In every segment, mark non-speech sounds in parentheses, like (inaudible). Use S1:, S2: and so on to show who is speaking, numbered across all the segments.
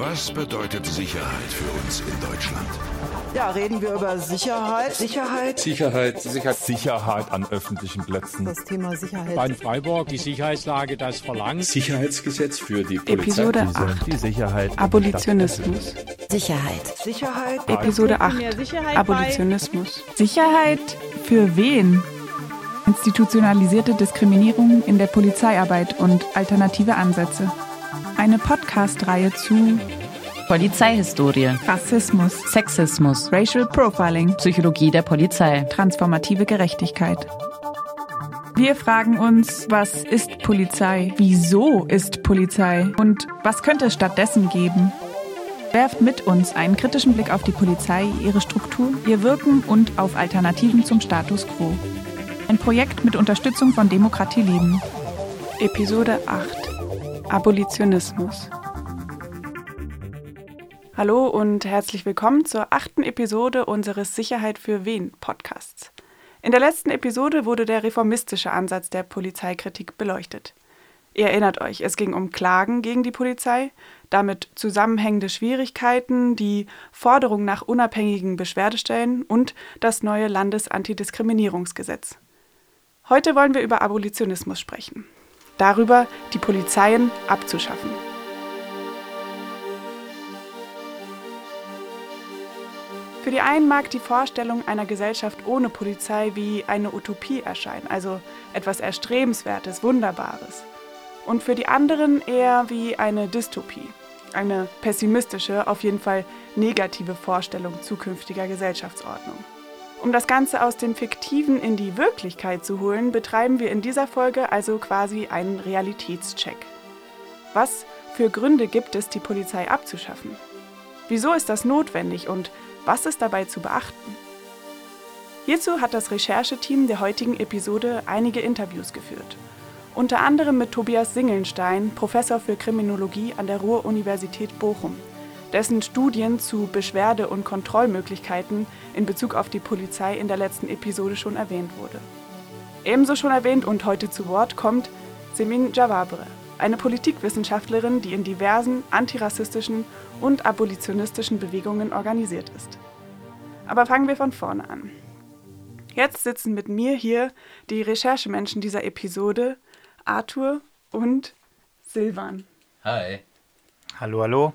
S1: Was bedeutet Sicherheit für uns in Deutschland?
S2: Ja, reden wir über Sicherheit.
S3: Sicherheit.
S4: Sicherheit.
S5: Sicherheit. Sicherheit an öffentlichen Plätzen.
S2: Das Thema Sicherheit.
S6: Bei Freiburg die Sicherheitslage das verlangt.
S4: Sicherheitsgesetz für die Polizei.
S7: Episode 8.
S5: Die Sicherheit.
S7: Abolitionismus.
S3: Sicherheit.
S2: Sicherheit.
S7: Episode 8. Abolitionismus. Sicherheit für wen? Institutionalisierte Diskriminierung in der Polizeiarbeit und alternative Ansätze. Eine Podcast-Reihe zu
S8: Polizeihistorie,
S7: Rassismus,
S8: Sexismus,
S7: Racial Profiling,
S8: Psychologie der Polizei,
S7: transformative Gerechtigkeit. Wir fragen uns, was ist Polizei? Wieso ist Polizei? Und was könnte es stattdessen geben? Werft mit uns einen kritischen Blick auf die Polizei, ihre Struktur, ihr Wirken und auf Alternativen zum Status quo. Ein Projekt mit Unterstützung von Demokratie Leben. Episode 8 Abolitionismus. Hallo und herzlich willkommen zur achten Episode unseres Sicherheit für wen Podcasts. In der letzten Episode wurde der reformistische Ansatz der Polizeikritik beleuchtet. Ihr erinnert euch, es ging um Klagen gegen die Polizei, damit zusammenhängende Schwierigkeiten, die Forderung nach unabhängigen Beschwerdestellen und das neue Landesantidiskriminierungsgesetz. Heute wollen wir über Abolitionismus sprechen. Darüber, die Polizeien abzuschaffen. Für die einen mag die Vorstellung einer Gesellschaft ohne Polizei wie eine Utopie erscheinen, also etwas Erstrebenswertes, Wunderbares. Und für die anderen eher wie eine Dystopie, eine pessimistische, auf jeden Fall negative Vorstellung zukünftiger Gesellschaftsordnung. Um das Ganze aus dem Fiktiven in die Wirklichkeit zu holen, betreiben wir in dieser Folge also quasi einen Realitätscheck. Was für Gründe gibt es, die Polizei abzuschaffen? Wieso ist das notwendig und was ist dabei zu beachten? Hierzu hat das Rechercheteam der heutigen Episode einige Interviews geführt. Unter anderem mit Tobias Singelnstein, Professor für Kriminologie an der Ruhr-Universität Bochum, dessen Studien zu Beschwerde- und Kontrollmöglichkeiten in Bezug auf die Polizei in der letzten Episode schon erwähnt wurde. Ebenso schon erwähnt und heute zu Wort kommt Semin Javabre, eine Politikwissenschaftlerin, die in diversen antirassistischen und abolitionistischen Bewegungen organisiert ist. Aber fangen wir von vorne an. Jetzt sitzen mit mir hier die Recherchemenschen dieser Episode, Arthur und Silvan.
S9: Hi.
S10: Hallo, hallo.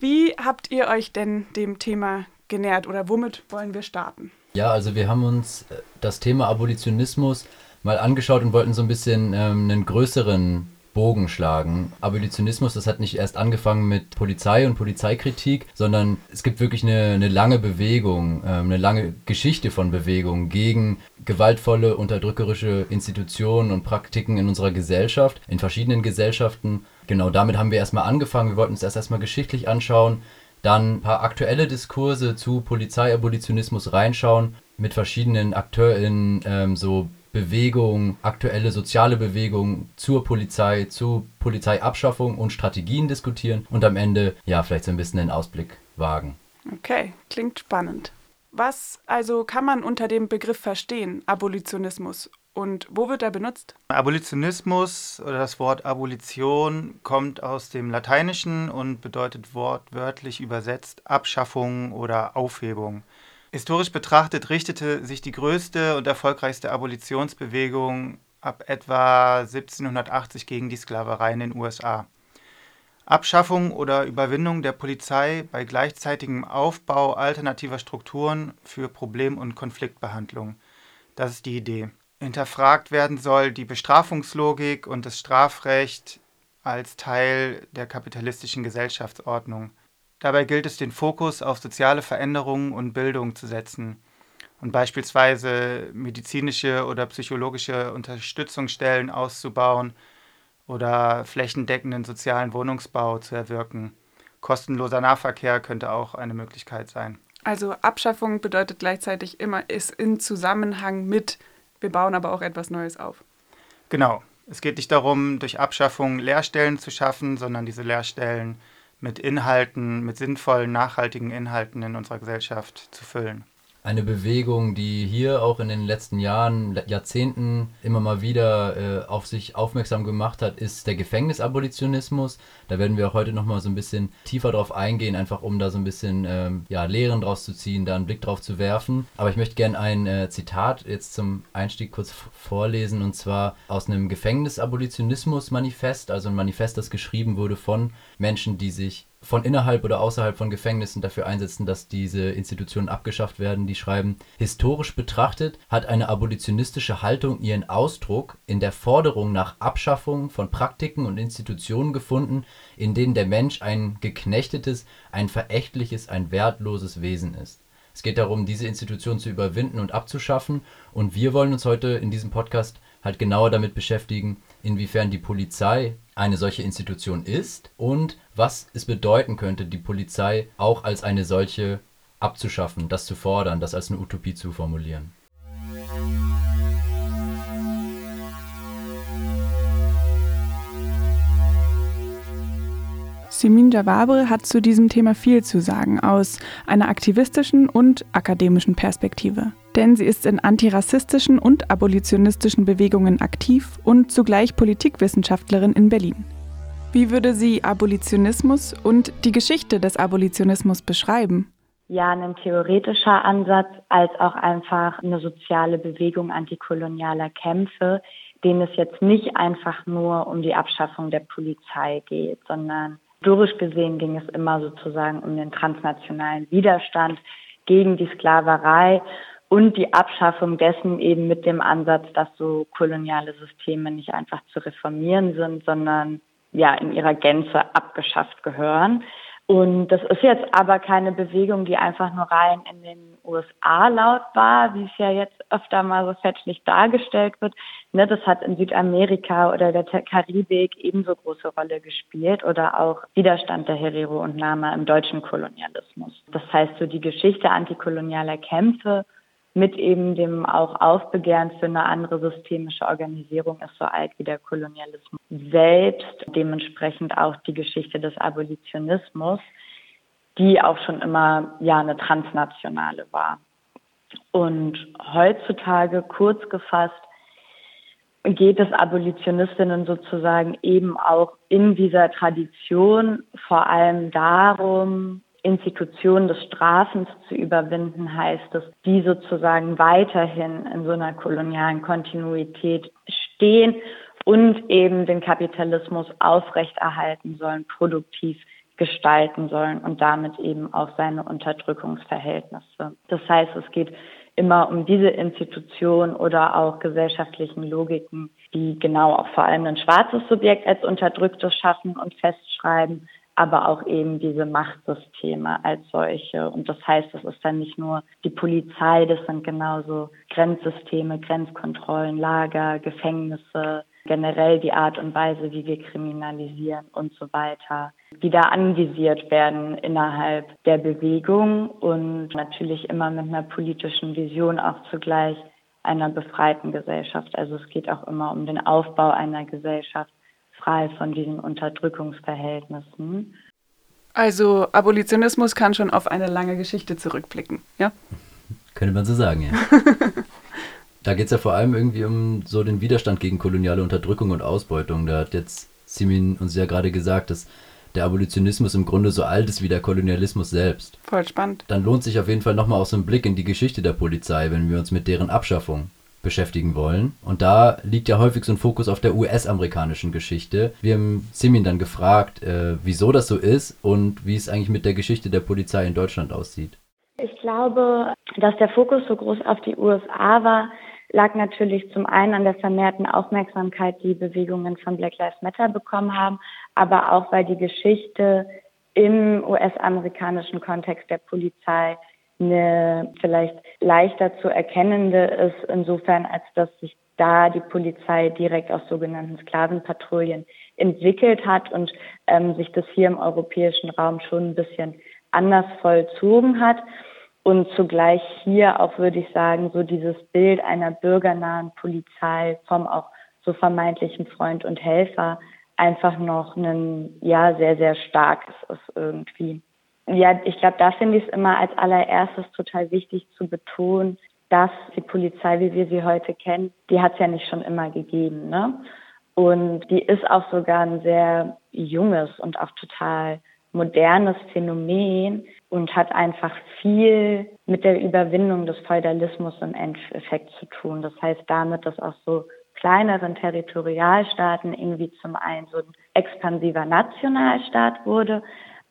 S7: Wie habt ihr euch denn dem Thema genähert oder womit wollen wir starten?
S9: Ja, also wir haben uns äh, das Thema Abolitionismus mal angeschaut und wollten so ein bisschen ähm, einen größeren Bogen schlagen. Abolitionismus, das hat nicht erst angefangen mit Polizei und Polizeikritik, sondern es gibt wirklich eine, eine lange Bewegung, ähm, eine lange Geschichte von Bewegung gegen gewaltvolle, unterdrückerische Institutionen und Praktiken in unserer Gesellschaft, in verschiedenen Gesellschaften. Genau damit haben wir erstmal angefangen. Wir wollten uns erst erstmal geschichtlich anschauen, dann ein paar aktuelle Diskurse zu Polizeiabolitionismus reinschauen, mit verschiedenen AkteurInnen ähm, so Bewegung, aktuelle soziale Bewegung zur Polizei, zu Polizeiabschaffung und Strategien diskutieren und am Ende ja vielleicht so ein bisschen den Ausblick wagen.
S7: Okay, klingt spannend. Was also kann man unter dem Begriff verstehen, Abolitionismus? Und wo wird er benutzt?
S10: Abolitionismus oder das Wort Abolition kommt aus dem Lateinischen und bedeutet wortwörtlich übersetzt Abschaffung oder Aufhebung. Historisch betrachtet richtete sich die größte und erfolgreichste Abolitionsbewegung ab etwa 1780 gegen die Sklaverei in den USA. Abschaffung oder Überwindung der Polizei bei gleichzeitigem Aufbau alternativer Strukturen für Problem- und Konfliktbehandlung. Das ist die Idee. Hinterfragt werden soll die Bestrafungslogik und das Strafrecht als Teil der kapitalistischen Gesellschaftsordnung. Dabei gilt es, den Fokus auf soziale Veränderungen und Bildung zu setzen und beispielsweise medizinische oder psychologische Unterstützungsstellen auszubauen oder flächendeckenden sozialen Wohnungsbau zu erwirken. Kostenloser Nahverkehr könnte auch eine Möglichkeit sein.
S7: Also Abschaffung bedeutet gleichzeitig immer, ist in Zusammenhang mit, wir bauen aber auch etwas Neues auf.
S10: Genau. Es geht nicht darum, durch Abschaffung Lehrstellen zu schaffen, sondern diese Lehrstellen mit Inhalten, mit sinnvollen, nachhaltigen Inhalten in unserer Gesellschaft zu füllen.
S9: Eine Bewegung, die hier auch in den letzten Jahren, Jahrzehnten immer mal wieder äh, auf sich aufmerksam gemacht hat, ist der Gefängnisabolitionismus. Da werden wir auch heute nochmal so ein bisschen tiefer drauf eingehen, einfach um da so ein bisschen ähm, ja, Lehren draus zu ziehen, da einen Blick drauf zu werfen. Aber ich möchte gerne ein äh, Zitat jetzt zum Einstieg kurz vorlesen und zwar aus einem Gefängnisabolitionismus-Manifest, also ein Manifest, das geschrieben wurde von Menschen, die sich von innerhalb oder außerhalb von Gefängnissen dafür einsetzen, dass diese Institutionen abgeschafft werden. Die schreiben, historisch betrachtet hat eine abolitionistische Haltung ihren Ausdruck in der Forderung nach Abschaffung von Praktiken und Institutionen gefunden, in denen der Mensch ein geknechtetes, ein verächtliches, ein wertloses Wesen ist. Es geht darum, diese Institutionen zu überwinden und abzuschaffen. Und wir wollen uns heute in diesem Podcast halt genauer damit beschäftigen, inwiefern die Polizei eine solche Institution ist und was es bedeuten könnte, die Polizei auch als eine solche abzuschaffen, das zu fordern, das als eine Utopie zu formulieren.
S7: Simin Jawabre hat zu diesem Thema viel zu sagen aus einer aktivistischen und akademischen Perspektive. Denn sie ist in antirassistischen und abolitionistischen Bewegungen aktiv und zugleich Politikwissenschaftlerin in Berlin. Wie würde sie Abolitionismus und die Geschichte des Abolitionismus beschreiben?
S3: Ja, ein theoretischer Ansatz als auch einfach eine soziale Bewegung antikolonialer Kämpfe, denen es jetzt nicht einfach nur um die Abschaffung der Polizei geht, sondern Historisch gesehen ging es immer sozusagen um den transnationalen Widerstand gegen die Sklaverei und die Abschaffung dessen eben mit dem Ansatz, dass so koloniale Systeme nicht einfach zu reformieren sind, sondern ja in ihrer Gänze abgeschafft gehören. Und das ist jetzt aber keine Bewegung, die einfach nur rein in den USA laut war, wie es ja jetzt öfter mal so fälschlich dargestellt wird. Ne, das hat in Südamerika oder der Karibik ebenso große Rolle gespielt oder auch Widerstand der Herero und Nama im deutschen Kolonialismus. Das heißt, so die Geschichte antikolonialer Kämpfe mit eben dem auch Aufbegehren für eine andere systemische Organisierung ist so alt wie der Kolonialismus selbst, dementsprechend auch die Geschichte des Abolitionismus, die auch schon immer ja eine transnationale war. Und heutzutage kurz gefasst geht es Abolitionistinnen sozusagen eben auch in dieser Tradition vor allem darum, Institutionen des Strafens zu überwinden, heißt es, die sozusagen weiterhin in so einer kolonialen Kontinuität stehen und eben den Kapitalismus aufrechterhalten sollen, produktiv gestalten sollen und damit eben auch seine Unterdrückungsverhältnisse. Das heißt, es geht immer um diese Institutionen oder auch gesellschaftlichen Logiken, die genau auch vor allem ein schwarzes Subjekt als Unterdrücktes schaffen und festschreiben, aber auch eben diese Machtsysteme als solche. Und das heißt, das ist dann nicht nur die Polizei, das sind genauso Grenzsysteme, Grenzkontrollen, Lager, Gefängnisse, generell die Art und Weise, wie wir kriminalisieren und so weiter, die da anvisiert werden innerhalb der Bewegung und natürlich immer mit einer politischen Vision auch zugleich einer befreiten Gesellschaft. Also es geht auch immer um den Aufbau einer Gesellschaft, frei von diesen Unterdrückungsverhältnissen.
S7: Also Abolitionismus kann schon auf eine lange Geschichte zurückblicken, ja?
S9: Könnte man so sagen, ja. (laughs) da geht es ja vor allem irgendwie um so den Widerstand gegen koloniale Unterdrückung und Ausbeutung. Da hat jetzt Simin uns ja gerade gesagt, dass der Abolitionismus im Grunde so alt ist wie der Kolonialismus selbst.
S7: Voll spannend.
S9: Dann lohnt sich auf jeden Fall nochmal auch so ein Blick in die Geschichte der Polizei, wenn wir uns mit deren Abschaffung beschäftigen wollen. Und da liegt ja häufig so ein Fokus auf der US-amerikanischen Geschichte. Wir haben Simin dann gefragt, äh, wieso das so ist und wie es eigentlich mit der Geschichte der Polizei in Deutschland aussieht.
S3: Ich glaube, dass der Fokus so groß auf die USA war, lag natürlich zum einen an der vermehrten Aufmerksamkeit, die Bewegungen von Black Lives Matter bekommen haben, aber auch weil die Geschichte im US-amerikanischen Kontext der Polizei eine vielleicht leichter zu erkennende ist, insofern als dass sich da die Polizei direkt aus sogenannten Sklavenpatrouillen entwickelt hat und ähm, sich das hier im europäischen Raum schon ein bisschen anders vollzogen hat. Und zugleich hier auch, würde ich sagen, so dieses Bild einer bürgernahen Polizei vom auch so vermeintlichen Freund und Helfer einfach noch ein, ja, sehr, sehr starkes ist irgendwie. Ja, ich glaube, da finde ich es immer als allererstes total wichtig zu betonen, dass die Polizei, wie wir sie heute kennen, die hat es ja nicht schon immer gegeben. Ne? Und die ist auch sogar ein sehr junges und auch total modernes Phänomen und hat einfach viel mit der Überwindung des Feudalismus im Endeffekt zu tun. Das heißt damit, dass auch so kleineren Territorialstaaten irgendwie zum einen so ein expansiver Nationalstaat wurde,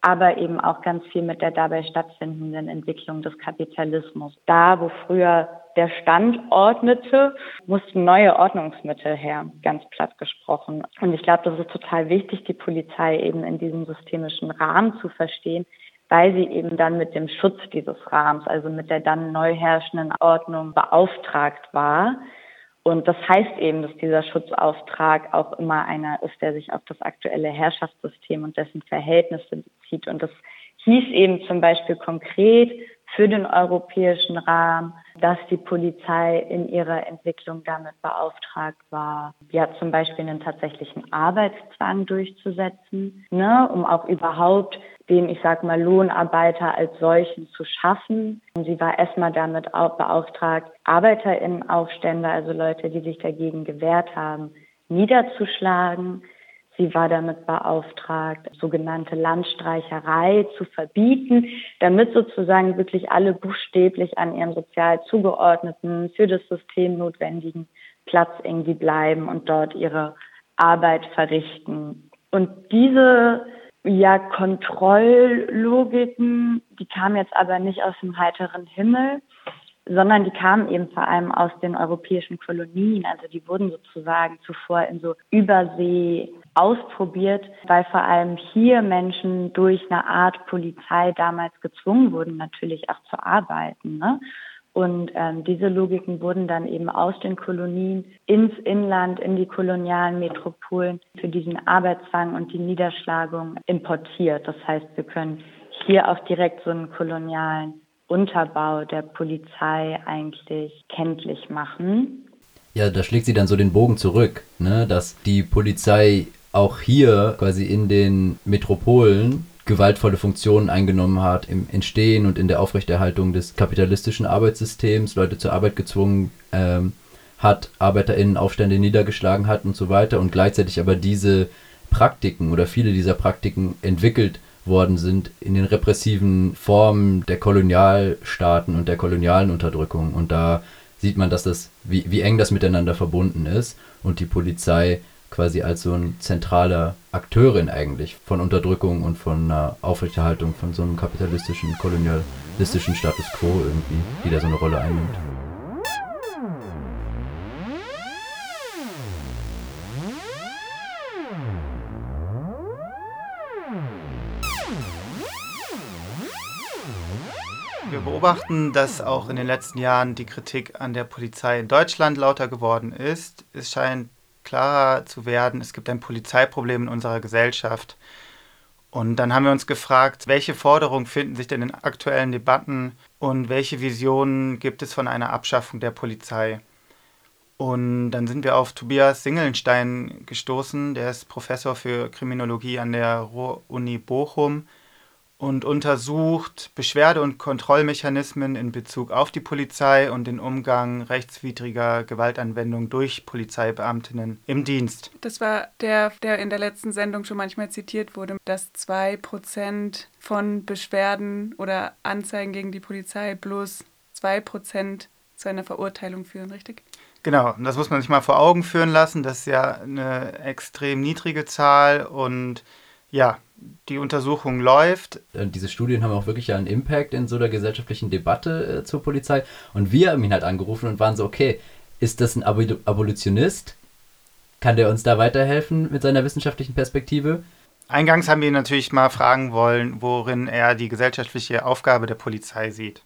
S3: aber eben auch ganz viel mit der dabei stattfindenden Entwicklung des Kapitalismus. Da, wo früher der Stand ordnete, mussten neue Ordnungsmittel her, ganz platt gesprochen. Und ich glaube, das ist total wichtig, die Polizei eben in diesem systemischen Rahmen zu verstehen, weil sie eben dann mit dem Schutz dieses Rahmens, also mit der dann neu herrschenden Ordnung beauftragt war. Und das heißt eben, dass dieser Schutzauftrag auch immer einer ist, der sich auf das aktuelle Herrschaftssystem und dessen Verhältnisse bezieht. Und das hieß eben zum Beispiel konkret für den europäischen Rahmen, dass die Polizei in ihrer Entwicklung damit beauftragt war, ja zum Beispiel einen tatsächlichen Arbeitszwang durchzusetzen, ne, um auch überhaupt den, ich sag mal, Lohnarbeiter als solchen zu schaffen. Und sie war erstmal damit auch beauftragt, ArbeiterInnenaufstände, also Leute, die sich dagegen gewehrt haben, niederzuschlagen. Sie war damit beauftragt, sogenannte Landstreicherei zu verbieten, damit sozusagen wirklich alle buchstäblich an ihrem sozial zugeordneten, für das System notwendigen Platz irgendwie bleiben und dort ihre Arbeit verrichten. Und diese ja, Kontrolllogiken, die kamen jetzt aber nicht aus dem heiteren Himmel, sondern die kamen eben vor allem aus den europäischen Kolonien. Also die wurden sozusagen zuvor in so Übersee ausprobiert, weil vor allem hier Menschen durch eine Art Polizei damals gezwungen wurden, natürlich auch zu arbeiten. Ne? Und ähm, diese Logiken wurden dann eben aus den Kolonien ins Inland, in die kolonialen Metropolen für diesen Arbeitszwang und die Niederschlagung importiert. Das heißt, wir können hier auch direkt so einen kolonialen Unterbau der Polizei eigentlich kenntlich machen.
S9: Ja, da schlägt sie dann so den Bogen zurück, ne? dass die Polizei auch hier quasi in den Metropolen gewaltvolle Funktionen eingenommen hat im Entstehen und in der Aufrechterhaltung des kapitalistischen Arbeitssystems, Leute zur Arbeit gezwungen ähm, hat, ArbeiterInnen Aufstände niedergeschlagen hat und so weiter und gleichzeitig aber diese Praktiken oder viele dieser Praktiken entwickelt worden sind in den repressiven Formen der Kolonialstaaten und der kolonialen Unterdrückung. Und da sieht man, dass das, wie, wie eng das miteinander verbunden ist und die Polizei quasi als so ein zentraler Akteurin eigentlich von Unterdrückung und von einer Aufrechterhaltung von so einem kapitalistischen, kolonialistischen Status quo irgendwie, die da so eine Rolle einnimmt.
S10: Wir beobachten, dass auch in den letzten Jahren die Kritik an der Polizei in Deutschland lauter geworden ist. Es scheint klarer zu werden, es gibt ein Polizeiproblem in unserer Gesellschaft. Und dann haben wir uns gefragt, welche Forderungen finden sich denn in aktuellen Debatten und welche Visionen gibt es von einer Abschaffung der Polizei? Und dann sind wir auf Tobias Singelnstein gestoßen, der ist Professor für Kriminologie an der Ruhr-Uni Bochum und untersucht Beschwerde- und Kontrollmechanismen in Bezug auf die Polizei und den Umgang rechtswidriger Gewaltanwendung durch Polizeibeamtinnen im Dienst.
S7: Das war der, der in der letzten Sendung schon manchmal zitiert wurde, dass zwei Prozent von Beschwerden oder Anzeigen gegen die Polizei bloß zwei Prozent zu einer Verurteilung führen, richtig?
S10: Genau, das muss man sich mal vor Augen führen lassen. Das ist ja eine extrem niedrige Zahl und ja, die Untersuchung läuft.
S9: Äh, diese Studien haben auch wirklich einen Impact in so der gesellschaftlichen Debatte äh, zur Polizei. Und wir haben ihn halt angerufen und waren so, okay, ist das ein Ab Abolitionist? Kann der uns da weiterhelfen mit seiner wissenschaftlichen Perspektive?
S10: Eingangs haben wir ihn natürlich mal fragen wollen, worin er die gesellschaftliche Aufgabe der Polizei sieht.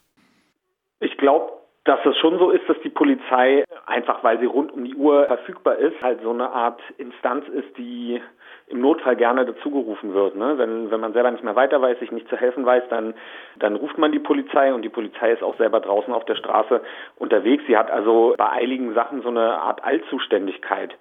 S11: Ich glaube, dass es schon so ist, dass die Polizei, einfach weil sie rund um die Uhr verfügbar ist, halt so eine Art Instanz ist, die im Notfall gerne dazugerufen wird. Ne? Wenn, wenn man selber nicht mehr weiter weiß, sich nicht zu helfen weiß, dann, dann ruft man die Polizei und die Polizei ist auch selber draußen auf der Straße unterwegs. Sie hat also bei eiligen Sachen so eine Art Allzuständigkeit.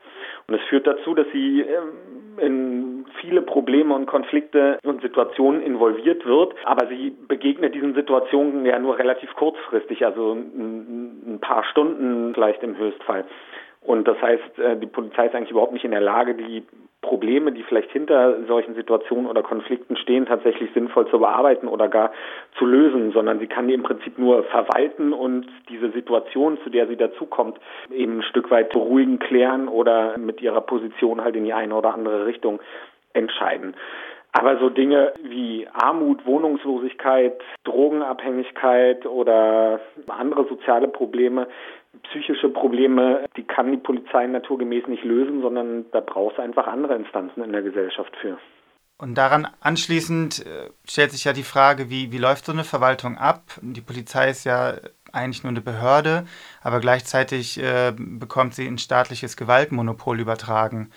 S11: Und es führt dazu, dass sie ähm, in viele Probleme und Konflikte und Situationen involviert wird, aber sie begegnet diesen Situationen ja nur relativ kurzfristig, also ein paar Stunden vielleicht im Höchstfall. Und das heißt, äh, die Polizei ist eigentlich überhaupt nicht in der Lage, die Probleme, die vielleicht hinter solchen Situationen oder Konflikten stehen, tatsächlich sinnvoll zu bearbeiten oder gar zu lösen, sondern sie kann die im Prinzip nur verwalten und diese Situation, zu der sie dazukommt, eben ein Stück weit beruhigen, klären oder mit ihrer Position halt in die eine oder andere Richtung entscheiden. Aber so Dinge wie Armut, Wohnungslosigkeit, Drogenabhängigkeit oder andere soziale Probleme, psychische Probleme, die kann die Polizei naturgemäß nicht lösen, sondern da braucht es einfach andere Instanzen in der Gesellschaft für.
S10: Und daran anschließend äh, stellt sich ja die Frage, wie, wie läuft so eine Verwaltung ab? Die Polizei ist ja eigentlich nur eine Behörde, aber gleichzeitig äh, bekommt sie ein staatliches Gewaltmonopol übertragen.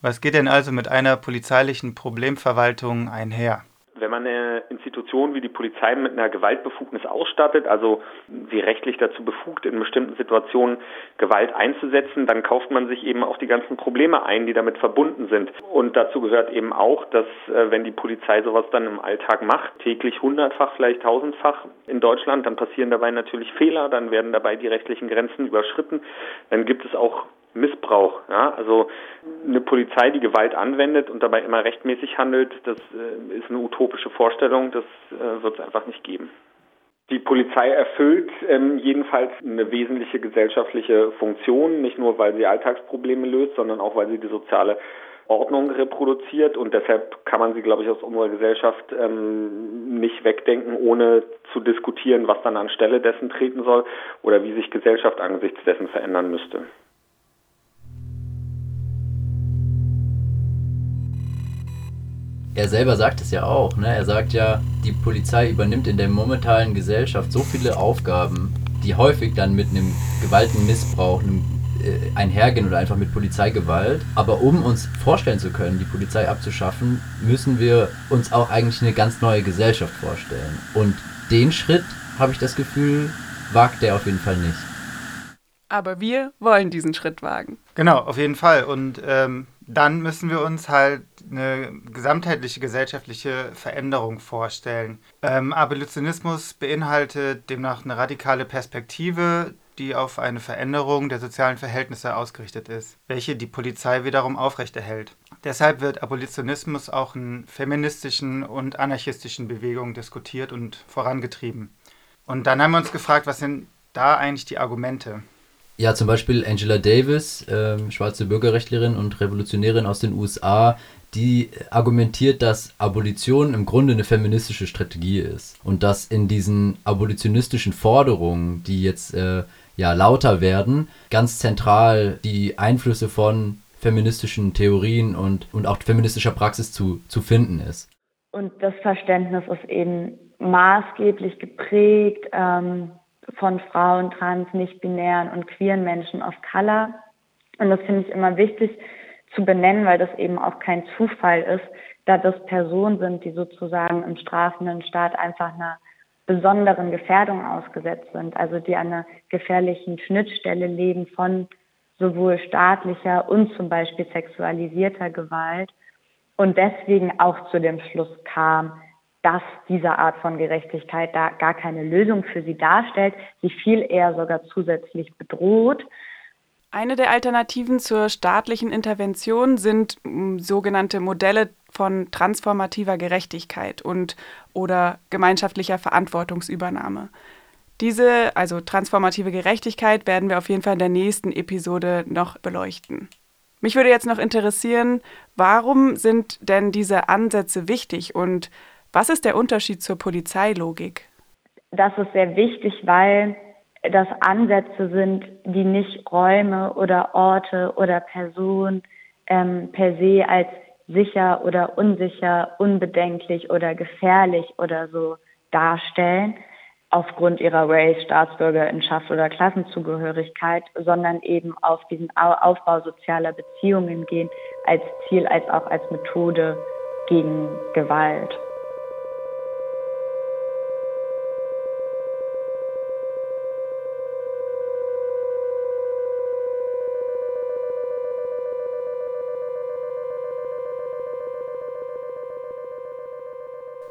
S10: Was geht denn also mit einer polizeilichen Problemverwaltung einher?
S11: Wenn man eine Institution wie die Polizei mit einer Gewaltbefugnis ausstattet, also sie rechtlich dazu befugt, in bestimmten Situationen Gewalt einzusetzen, dann kauft man sich eben auch die ganzen Probleme ein, die damit verbunden sind. Und dazu gehört eben auch, dass äh, wenn die Polizei sowas dann im Alltag macht, täglich hundertfach, vielleicht tausendfach in Deutschland, dann passieren dabei natürlich Fehler, dann werden dabei die rechtlichen Grenzen überschritten, dann gibt es auch Missbrauch. Ja? Also eine Polizei, die Gewalt anwendet und dabei immer rechtmäßig handelt, das äh, ist eine utopische Vorstellung, das äh, wird es einfach nicht geben. Die Polizei erfüllt ähm, jedenfalls eine wesentliche gesellschaftliche Funktion, nicht nur weil sie Alltagsprobleme löst, sondern auch weil sie die soziale Ordnung reproduziert und deshalb kann man sie, glaube ich, aus unserer Gesellschaft ähm, nicht wegdenken, ohne zu diskutieren, was dann anstelle dessen treten soll oder wie sich Gesellschaft angesichts dessen verändern müsste.
S9: Er selber sagt es ja auch, ne? Er sagt ja, die Polizei übernimmt in der momentanen Gesellschaft so viele Aufgaben, die häufig dann mit einem Gewaltenmissbrauch, einem äh, einhergehen oder einfach mit Polizeigewalt. Aber um uns vorstellen zu können, die Polizei abzuschaffen, müssen wir uns auch eigentlich eine ganz neue Gesellschaft vorstellen. Und den Schritt, habe ich das Gefühl, wagt er auf jeden Fall nicht.
S7: Aber wir wollen diesen Schritt wagen.
S10: Genau, auf jeden Fall. Und ähm, dann müssen wir uns halt eine gesamtheitliche gesellschaftliche Veränderung vorstellen. Ähm, Abolitionismus beinhaltet demnach eine radikale Perspektive, die auf eine Veränderung der sozialen Verhältnisse ausgerichtet ist, welche die Polizei wiederum aufrechterhält. Deshalb wird Abolitionismus auch in feministischen und anarchistischen Bewegungen diskutiert und vorangetrieben. Und dann haben wir uns gefragt, was sind da eigentlich die Argumente?
S9: Ja, zum Beispiel Angela Davis, äh, schwarze Bürgerrechtlerin und Revolutionärin aus den USA, die argumentiert, dass Abolition im Grunde eine feministische Strategie ist und dass in diesen abolitionistischen Forderungen, die jetzt äh, ja lauter werden, ganz zentral die Einflüsse von feministischen Theorien und, und auch feministischer Praxis zu, zu finden ist.
S3: Und das Verständnis ist eben maßgeblich geprägt ähm, von Frauen, trans, nicht-binären und queeren Menschen of Color. Und das finde ich immer wichtig zu benennen, weil das eben auch kein Zufall ist, da das Personen sind, die sozusagen im strafenden Staat einfach einer besonderen Gefährdung ausgesetzt sind, also die an einer gefährlichen Schnittstelle leben von sowohl staatlicher und zum Beispiel sexualisierter Gewalt und deswegen auch zu dem Schluss kam, dass diese Art von Gerechtigkeit da gar keine Lösung für sie darstellt, sie viel eher sogar zusätzlich bedroht.
S7: Eine der Alternativen zur staatlichen Intervention sind hm, sogenannte Modelle von transformativer Gerechtigkeit und oder gemeinschaftlicher Verantwortungsübernahme. Diese, also transformative Gerechtigkeit, werden wir auf jeden Fall in der nächsten Episode noch beleuchten. Mich würde jetzt noch interessieren, warum sind denn diese Ansätze wichtig und was ist der Unterschied zur Polizeilogik?
S3: Das ist sehr wichtig, weil das Ansätze sind, die nicht Räume oder Orte oder Personen ähm, per se als sicher oder unsicher, unbedenklich oder gefährlich oder so darstellen, aufgrund ihrer Race, Staatsbürgerinschaft oder Klassenzugehörigkeit, sondern eben auf diesen Aufbau sozialer Beziehungen gehen, als Ziel, als auch als Methode gegen Gewalt.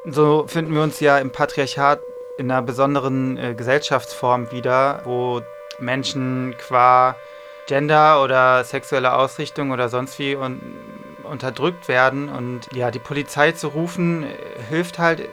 S10: So finden wir uns ja im Patriarchat in einer besonderen äh, Gesellschaftsform wieder, wo Menschen qua Gender oder sexuelle Ausrichtung oder sonst wie un unterdrückt werden. Und ja, die Polizei zu rufen, äh, hilft halt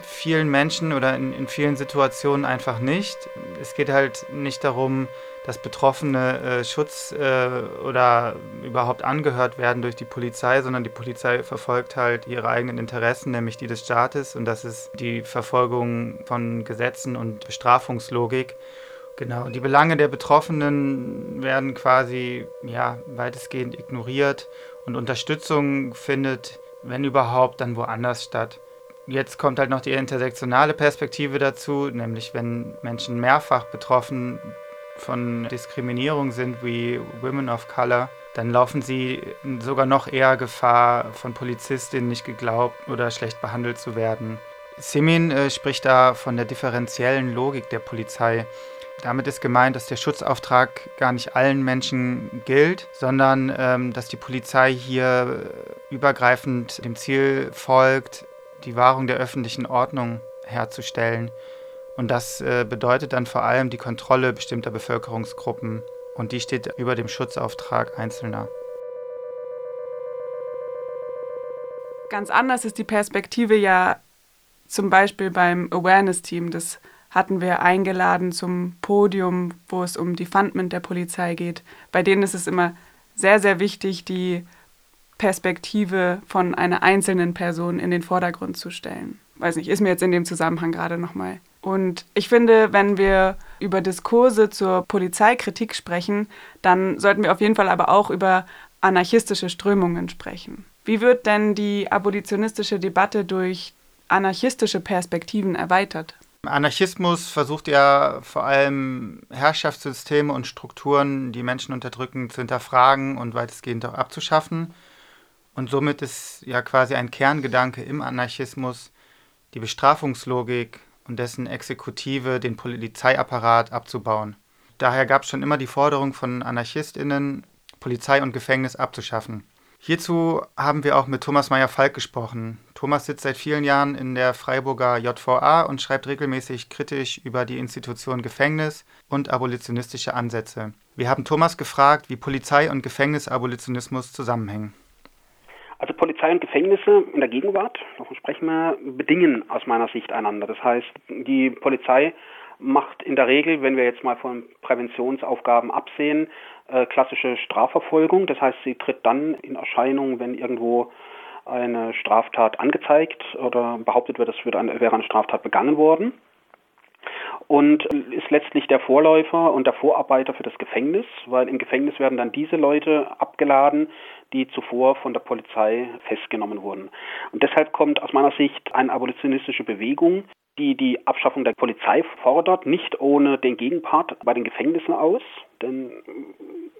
S10: vielen Menschen oder in, in vielen Situationen einfach nicht. Es geht halt nicht darum, dass Betroffene äh, Schutz äh, oder überhaupt angehört werden durch die Polizei, sondern die Polizei verfolgt halt ihre eigenen Interessen, nämlich die des Staates und das ist die Verfolgung von Gesetzen und Bestrafungslogik. Genau, die Belange der Betroffenen werden quasi ja, weitestgehend ignoriert und Unterstützung findet, wenn überhaupt, dann woanders statt. Jetzt kommt halt noch die intersektionale Perspektive dazu, nämlich wenn Menschen mehrfach betroffen von Diskriminierung sind wie Women of Color, dann laufen sie sogar noch eher Gefahr, von Polizistinnen nicht geglaubt oder schlecht behandelt zu werden. Simin äh, spricht da von der differenziellen Logik der Polizei. Damit ist gemeint, dass der Schutzauftrag gar nicht allen Menschen gilt, sondern ähm, dass die Polizei hier übergreifend dem Ziel folgt, die Wahrung der öffentlichen Ordnung herzustellen. Und das äh, bedeutet dann vor allem die Kontrolle bestimmter Bevölkerungsgruppen und die steht über dem Schutzauftrag Einzelner.
S7: Ganz anders ist die Perspektive ja zum Beispiel beim Awareness-Team. Das hatten wir eingeladen zum Podium, wo es um die Fundment der Polizei geht. Bei denen ist es immer sehr, sehr wichtig, die Perspektive von einer einzelnen Person in den Vordergrund zu stellen. Weiß nicht, ist mir jetzt in dem Zusammenhang gerade nochmal und ich finde, wenn wir über Diskurse zur Polizeikritik sprechen, dann sollten wir auf jeden Fall aber auch über anarchistische Strömungen sprechen. Wie wird denn die abolitionistische Debatte durch anarchistische Perspektiven erweitert?
S10: Anarchismus versucht ja vor allem Herrschaftssysteme und Strukturen, die Menschen unterdrücken, zu hinterfragen und weitestgehend auch abzuschaffen. Und somit ist ja quasi ein Kerngedanke im Anarchismus die Bestrafungslogik und dessen Exekutive den Polizeiapparat abzubauen. Daher gab es schon immer die Forderung von Anarchistinnen, Polizei und Gefängnis abzuschaffen. Hierzu haben wir auch mit Thomas Meyer-Falk gesprochen. Thomas sitzt seit vielen Jahren in der Freiburger JVA und schreibt regelmäßig kritisch über die Institution Gefängnis und abolitionistische Ansätze. Wir haben Thomas gefragt, wie Polizei und Gefängnisabolitionismus zusammenhängen.
S12: Also Polizei und Gefängnisse in der Gegenwart, davon sprechen wir, bedingen aus meiner Sicht einander. Das heißt, die Polizei macht in der Regel, wenn wir jetzt mal von Präventionsaufgaben absehen, äh, klassische Strafverfolgung. Das heißt, sie tritt dann in Erscheinung, wenn irgendwo eine Straftat angezeigt oder behauptet wird, es wäre eine Straftat begangen worden und ist letztlich der Vorläufer und der Vorarbeiter für das Gefängnis, weil im Gefängnis werden dann diese Leute abgeladen, die zuvor von der Polizei festgenommen wurden. Und deshalb kommt aus meiner Sicht eine abolitionistische Bewegung, die die Abschaffung der Polizei fordert, nicht ohne den Gegenpart bei den Gefängnissen aus. Denn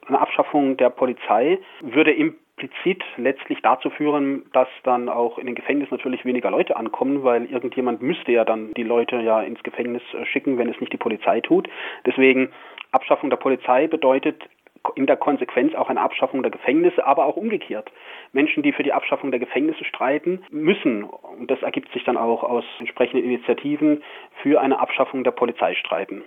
S12: eine Abschaffung der Polizei würde im implizit letztlich dazu führen, dass dann auch in den Gefängnissen natürlich weniger Leute ankommen, weil irgendjemand müsste ja dann die Leute ja ins Gefängnis äh, schicken, wenn es nicht die Polizei tut. Deswegen Abschaffung der Polizei bedeutet in der Konsequenz auch eine Abschaffung der Gefängnisse, aber auch umgekehrt. Menschen, die für die Abschaffung der Gefängnisse streiten, müssen, und das ergibt sich dann auch aus entsprechenden Initiativen, für eine Abschaffung der Polizei streiten.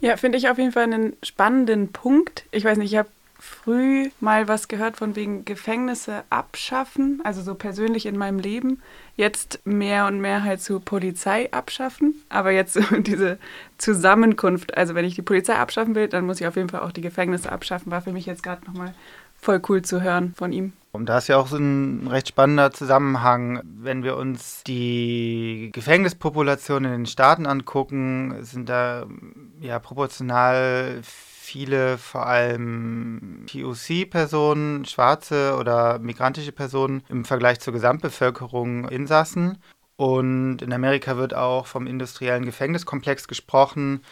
S7: Ja, finde ich auf jeden Fall einen spannenden Punkt. Ich weiß nicht, ich habe früh mal was gehört von wegen Gefängnisse abschaffen, also so persönlich in meinem Leben. Jetzt mehr und mehr halt zu Polizei abschaffen. Aber jetzt so (laughs) diese Zusammenkunft, also wenn ich die Polizei abschaffen will, dann muss ich auf jeden Fall auch die Gefängnisse abschaffen, war für mich jetzt gerade nochmal voll cool zu hören von ihm.
S10: Und da ist ja auch so ein recht spannender Zusammenhang. Wenn wir uns die Gefängnispopulation in den Staaten angucken, sind da ja proportional viele vor allem POC-Personen, schwarze oder migrantische Personen im Vergleich zur Gesamtbevölkerung Insassen. Und in Amerika wird auch vom industriellen Gefängniskomplex gesprochen.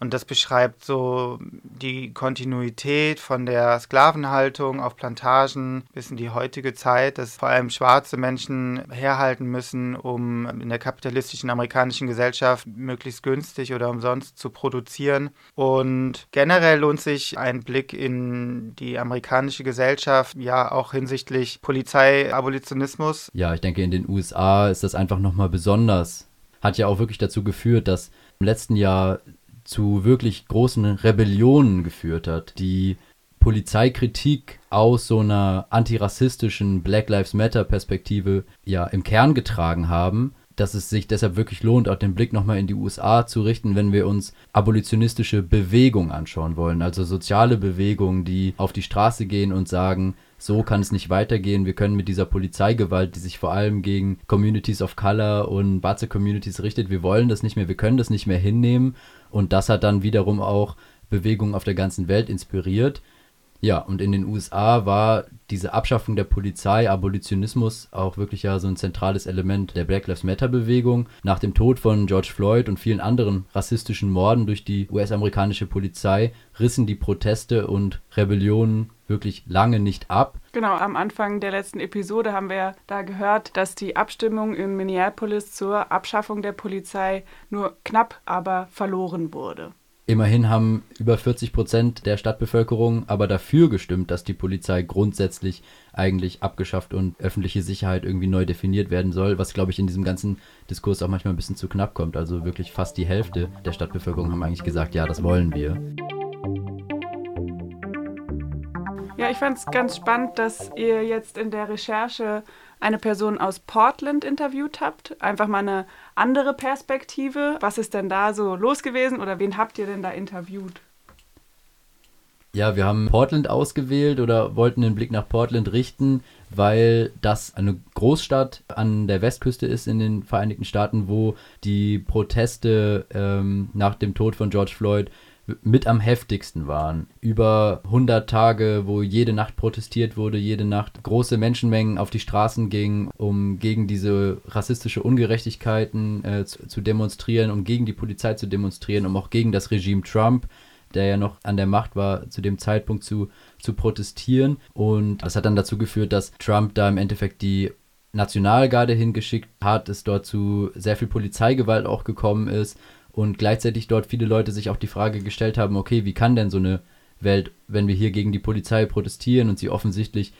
S10: Und das beschreibt so die Kontinuität von der Sklavenhaltung auf Plantagen bis in die heutige Zeit, dass vor allem schwarze Menschen herhalten müssen, um in der kapitalistischen amerikanischen Gesellschaft möglichst günstig oder umsonst zu produzieren. Und generell lohnt sich ein Blick in die amerikanische Gesellschaft, ja auch hinsichtlich Polizeiabolitionismus.
S9: Ja, ich denke, in den USA ist das einfach nochmal besonders. Hat ja auch wirklich dazu geführt, dass im letzten Jahr zu wirklich großen Rebellionen geführt hat, die Polizeikritik aus so einer antirassistischen Black Lives Matter Perspektive ja im Kern getragen haben, dass es sich deshalb wirklich lohnt, auch den Blick nochmal in die USA zu richten, wenn wir uns abolitionistische Bewegungen anschauen wollen, also soziale Bewegungen, die auf die Straße gehen und sagen, so kann es nicht weitergehen. Wir können mit dieser Polizeigewalt, die sich vor allem gegen Communities of Color und schwarze Communities richtet, wir wollen das nicht mehr, wir können das nicht mehr hinnehmen. Und das hat dann wiederum auch Bewegungen auf der ganzen Welt inspiriert. Ja, und in den USA war diese Abschaffung der Polizei, Abolitionismus auch wirklich ja so ein zentrales Element der Black Lives Matter Bewegung. Nach dem Tod von George Floyd und vielen anderen rassistischen Morden durch die US-amerikanische Polizei rissen die Proteste und Rebellionen wirklich lange nicht ab.
S7: Genau, am Anfang der letzten Episode haben wir da gehört, dass die Abstimmung in Minneapolis zur Abschaffung der Polizei nur knapp, aber verloren wurde.
S9: Immerhin haben über 40 Prozent der Stadtbevölkerung aber dafür gestimmt, dass die Polizei grundsätzlich eigentlich abgeschafft und öffentliche Sicherheit irgendwie neu definiert werden soll, was glaube ich in diesem ganzen Diskurs auch manchmal ein bisschen zu knapp kommt. Also wirklich fast die Hälfte der Stadtbevölkerung haben eigentlich gesagt, ja, das wollen wir.
S7: Ja, ich fand es ganz spannend, dass ihr jetzt in der Recherche eine Person aus Portland interviewt habt. Einfach mal eine andere Perspektive. Was ist denn da so los gewesen oder wen habt ihr denn da interviewt?
S9: Ja, wir haben Portland ausgewählt oder wollten den Blick nach Portland richten, weil das eine Großstadt an der Westküste ist in den Vereinigten Staaten, wo die Proteste ähm, nach dem Tod von George Floyd mit am heftigsten waren. Über 100 Tage, wo jede Nacht protestiert wurde, jede Nacht große Menschenmengen auf die Straßen gingen, um gegen diese rassistische Ungerechtigkeiten äh, zu, zu, demonstrieren, um gegen die Polizei zu demonstrieren, um auch gegen das Regime Trump, der ja noch an der Macht war, zu dem Zeitpunkt zu, zu protestieren. Und das hat dann dazu geführt, dass Trump da im Endeffekt die Nationalgarde hingeschickt hat, es dort zu sehr viel Polizeigewalt auch gekommen ist und gleichzeitig dort viele Leute sich auch die Frage gestellt haben, okay, wie kann denn so eine Welt, wenn wir hier gegen die Polizei protestieren und sie offensichtlich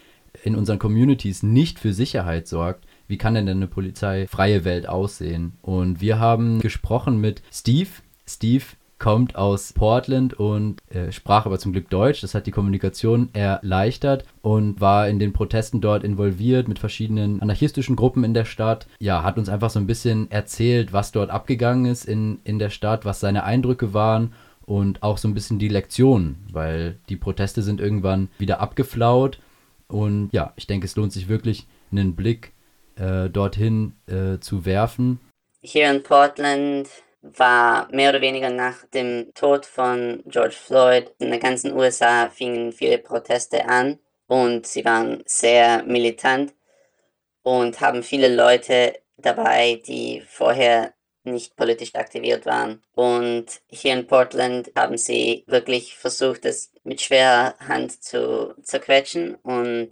S9: in unseren Communities nicht für Sicherheit sorgt, wie kann denn eine polizeifreie Welt aussehen? Und wir haben gesprochen mit Steve. Steve kommt aus Portland und äh, sprach aber zum Glück Deutsch. Das hat die Kommunikation erleichtert und war in den Protesten dort involviert mit verschiedenen anarchistischen Gruppen in der Stadt. Ja, hat uns einfach so ein bisschen erzählt, was dort abgegangen ist in, in der Stadt, was seine Eindrücke waren und auch so ein bisschen die Lektionen, weil die Proteste sind irgendwann wieder abgeflaut. Und ja, ich denke, es lohnt sich wirklich, einen Blick äh, dorthin äh, zu werfen.
S13: Hier in Portland war mehr oder weniger nach dem Tod von George Floyd in der ganzen USA fingen viele Proteste an und sie waren sehr militant und haben viele Leute dabei, die vorher nicht politisch aktiviert waren. Und hier in Portland haben sie wirklich versucht, es mit schwerer Hand zu zerquetschen. Und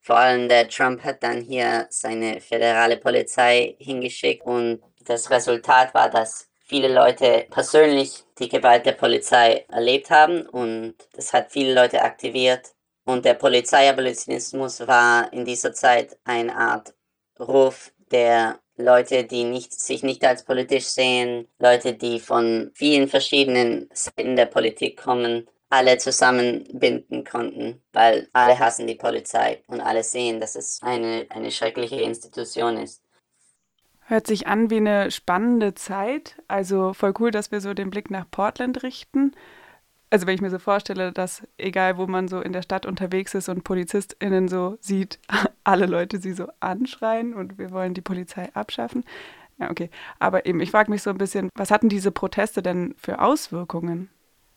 S13: vor allem der Trump hat dann hier seine föderale Polizei hingeschickt. Und das Resultat war, dass viele Leute persönlich die Gewalt der Polizei erlebt haben und das hat viele Leute aktiviert. Und der Polizeiabolitionismus war in dieser Zeit eine Art Ruf der Leute, die nicht, sich nicht als politisch sehen, Leute, die von vielen verschiedenen Seiten der Politik kommen, alle zusammenbinden konnten, weil alle hassen die Polizei und alle sehen, dass es eine, eine schreckliche Institution ist.
S7: Hört sich an wie eine spannende Zeit. Also voll cool, dass wir so den Blick nach Portland richten. Also wenn ich mir so vorstelle, dass egal wo man so in der Stadt unterwegs ist und PolizistInnen so sieht, (laughs) alle Leute sie so anschreien und wir wollen die Polizei abschaffen. Ja, okay. Aber eben, ich frage mich so ein bisschen, was hatten diese Proteste denn für Auswirkungen?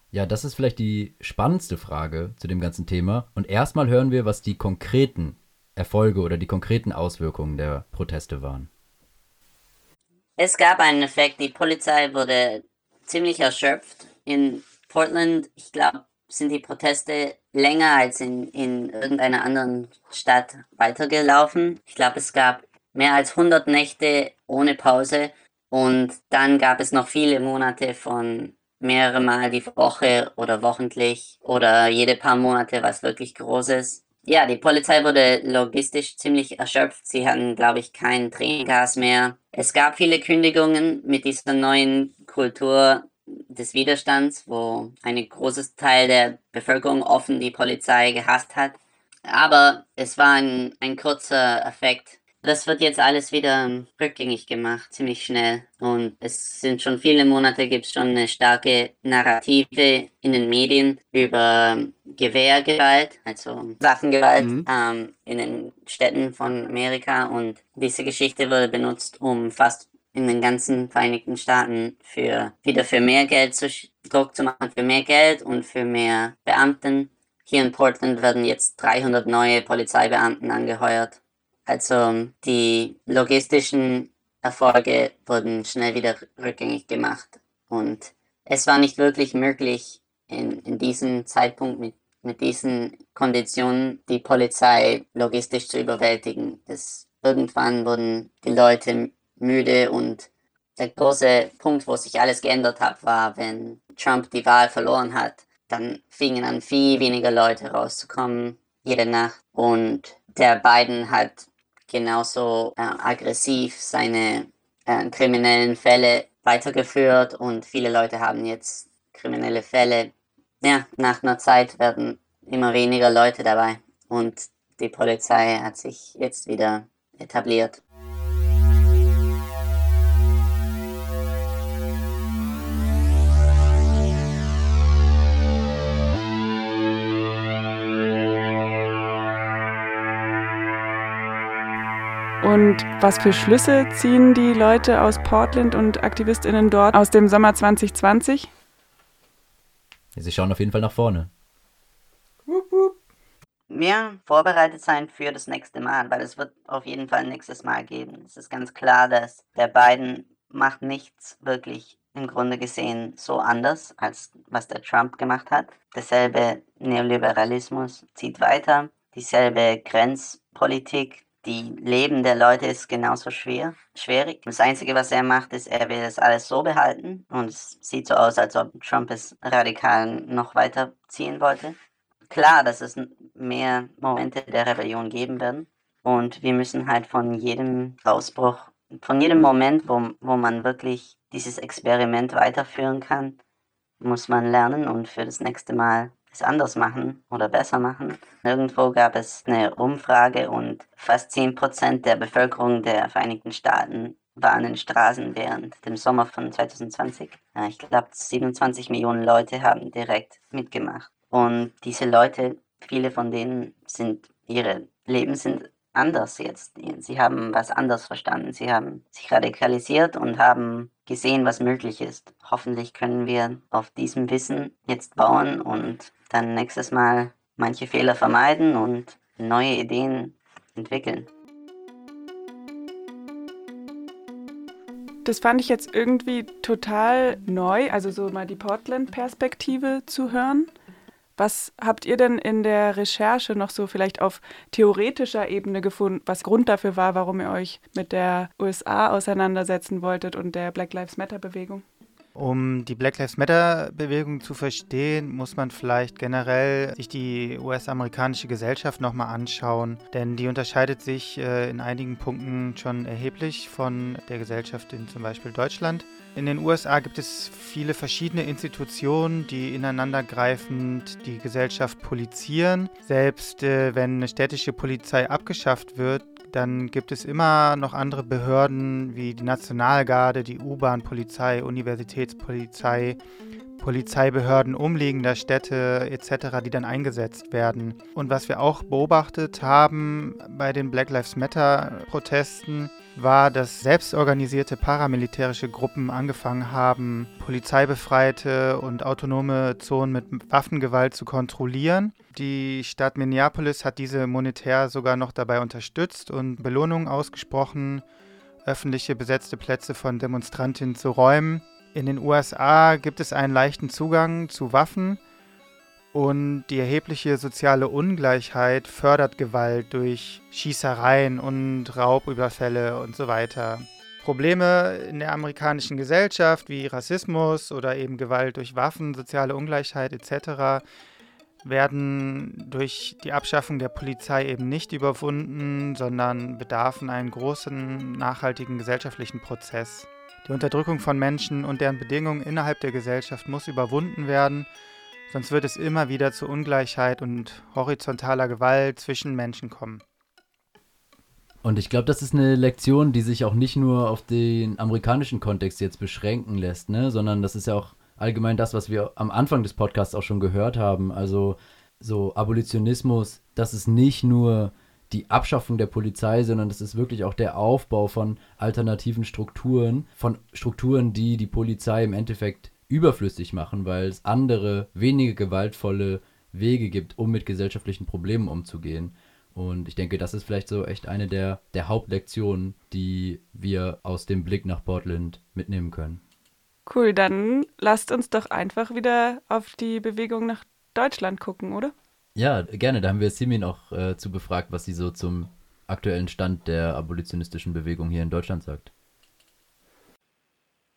S9: Ja, das ist vielleicht die spannendste Frage zu dem ganzen Thema. Und erstmal hören wir, was die konkreten Erfolge oder die konkreten Auswirkungen der Proteste waren.
S13: Es gab einen Effekt, die Polizei wurde ziemlich erschöpft in Portland, ich glaube, sind die Proteste länger als in, in irgendeiner anderen Stadt weitergelaufen. Ich glaube, es gab mehr als 100 Nächte ohne Pause und dann gab es noch viele Monate von mehrere Mal die Woche oder wochentlich oder jede paar Monate was wirklich Großes. Ja, die Polizei wurde logistisch ziemlich erschöpft. Sie hatten, glaube ich, kein Tränengas mehr. Es gab viele Kündigungen mit dieser neuen Kultur des Widerstands, wo ein großes Teil der Bevölkerung offen die Polizei gehasst hat. Aber es war ein, ein kurzer Effekt. Das wird jetzt alles wieder rückgängig gemacht, ziemlich schnell. Und es sind schon viele Monate, gibt es schon eine starke Narrative in den Medien über Gewehrgewalt, also Waffengewalt mhm. ähm, in den Städten von Amerika. Und diese Geschichte wurde benutzt, um fast in den ganzen Vereinigten Staaten für wieder für mehr Geld zu Druck zu machen, für mehr Geld und für mehr Beamten. Hier in Portland werden jetzt 300 neue Polizeibeamten angeheuert also die logistischen Erfolge wurden schnell wieder rückgängig gemacht. Und es war nicht wirklich möglich, in, in diesem Zeitpunkt mit, mit diesen Konditionen die Polizei logistisch zu überwältigen. Das, irgendwann wurden die Leute müde und der große Punkt, wo sich alles geändert hat, war, wenn Trump die Wahl verloren hat. Dann fingen an viel weniger Leute rauszukommen, jede Nacht. Und der Biden hat genauso äh, aggressiv seine äh, kriminellen Fälle weitergeführt und viele Leute haben jetzt kriminelle Fälle. Ja, nach einer Zeit werden immer weniger Leute dabei und die Polizei hat sich jetzt wieder etabliert.
S7: Und was für Schlüsse ziehen die Leute aus Portland und AktivistInnen dort aus dem Sommer 2020?
S9: Sie schauen auf jeden Fall nach vorne.
S13: Mehr vorbereitet sein für das nächste Mal, weil es wird auf jeden Fall ein nächstes Mal geben. Es ist ganz klar, dass der Biden macht nichts wirklich im Grunde gesehen so anders, als was der Trump gemacht hat. Derselbe Neoliberalismus zieht weiter, dieselbe Grenzpolitik, die Leben der Leute ist genauso schwer, schwierig. Das Einzige, was er macht, ist, er will das alles so behalten und es sieht so aus, als ob Trump es radikal noch weiter ziehen wollte. Klar, dass es mehr Momente der Rebellion geben werden und wir müssen halt von jedem Ausbruch, von jedem Moment, wo, wo man wirklich dieses Experiment weiterführen kann, muss man lernen und für das nächste Mal es anders machen oder besser machen. Irgendwo gab es eine Umfrage und fast 10% der Bevölkerung der Vereinigten Staaten waren in den Straßen während dem Sommer von 2020. Ich glaube, 27 Millionen Leute haben direkt mitgemacht. Und diese Leute, viele von denen sind, ihre Leben sind anders jetzt. Sie haben was anders verstanden. Sie haben sich radikalisiert und haben gesehen, was möglich ist. Hoffentlich können wir auf diesem Wissen jetzt bauen und dann nächstes Mal manche Fehler vermeiden und neue Ideen entwickeln.
S7: Das fand ich jetzt irgendwie total neu, also so mal die Portland-Perspektive zu hören. Was habt ihr denn in der Recherche noch so vielleicht auf theoretischer Ebene gefunden, was Grund dafür war, warum ihr euch mit der USA auseinandersetzen wolltet und der Black Lives Matter-Bewegung?
S10: Um die Black Lives Matter-Bewegung zu verstehen, muss man vielleicht generell sich die US-amerikanische Gesellschaft nochmal anschauen, denn die unterscheidet sich äh, in einigen Punkten schon erheblich von der Gesellschaft in zum Beispiel Deutschland. In den USA gibt es viele verschiedene Institutionen, die ineinandergreifend die Gesellschaft polizieren. Selbst äh, wenn eine städtische Polizei abgeschafft wird, dann gibt es immer noch andere Behörden wie die Nationalgarde, die U-Bahn-Polizei, Universitätspolizei, Polizeibehörden umliegender Städte etc., die dann eingesetzt werden. Und was wir auch beobachtet haben bei den Black Lives Matter-Protesten, war, dass selbstorganisierte paramilitärische Gruppen angefangen haben, polizeibefreite und autonome Zonen mit Waffengewalt zu kontrollieren. Die Stadt Minneapolis hat diese monetär sogar noch dabei unterstützt und Belohnungen ausgesprochen, öffentliche besetzte Plätze von Demonstrantinnen zu räumen. In den USA gibt es einen leichten Zugang zu Waffen und die erhebliche soziale Ungleichheit fördert Gewalt durch Schießereien und Raubüberfälle und so weiter. Probleme in der amerikanischen Gesellschaft wie Rassismus oder eben Gewalt durch Waffen, soziale Ungleichheit etc. werden durch die Abschaffung der Polizei eben nicht überwunden, sondern bedarfen einen großen, nachhaltigen gesellschaftlichen Prozess. Die Unterdrückung von Menschen und deren Bedingungen innerhalb der Gesellschaft muss überwunden werden, sonst wird es immer wieder zu Ungleichheit und horizontaler Gewalt zwischen Menschen kommen.
S9: Und ich glaube, das ist eine Lektion, die sich auch nicht nur auf den amerikanischen Kontext jetzt beschränken lässt, ne? sondern das ist ja auch allgemein das, was wir am Anfang des Podcasts auch schon gehört haben. Also so Abolitionismus, das ist nicht nur die Abschaffung der Polizei, sondern das ist wirklich auch der Aufbau von alternativen Strukturen, von Strukturen, die die Polizei im Endeffekt überflüssig machen, weil es andere, weniger gewaltvolle Wege gibt, um mit gesellschaftlichen Problemen umzugehen. Und ich denke, das ist vielleicht so echt eine der, der Hauptlektionen, die wir aus dem Blick nach Portland mitnehmen können.
S7: Cool, dann lasst uns doch einfach wieder auf die Bewegung nach Deutschland gucken, oder?
S9: Ja, gerne. Da haben wir Simin auch äh, zu befragt, was sie so zum aktuellen Stand der abolitionistischen Bewegung hier in Deutschland sagt.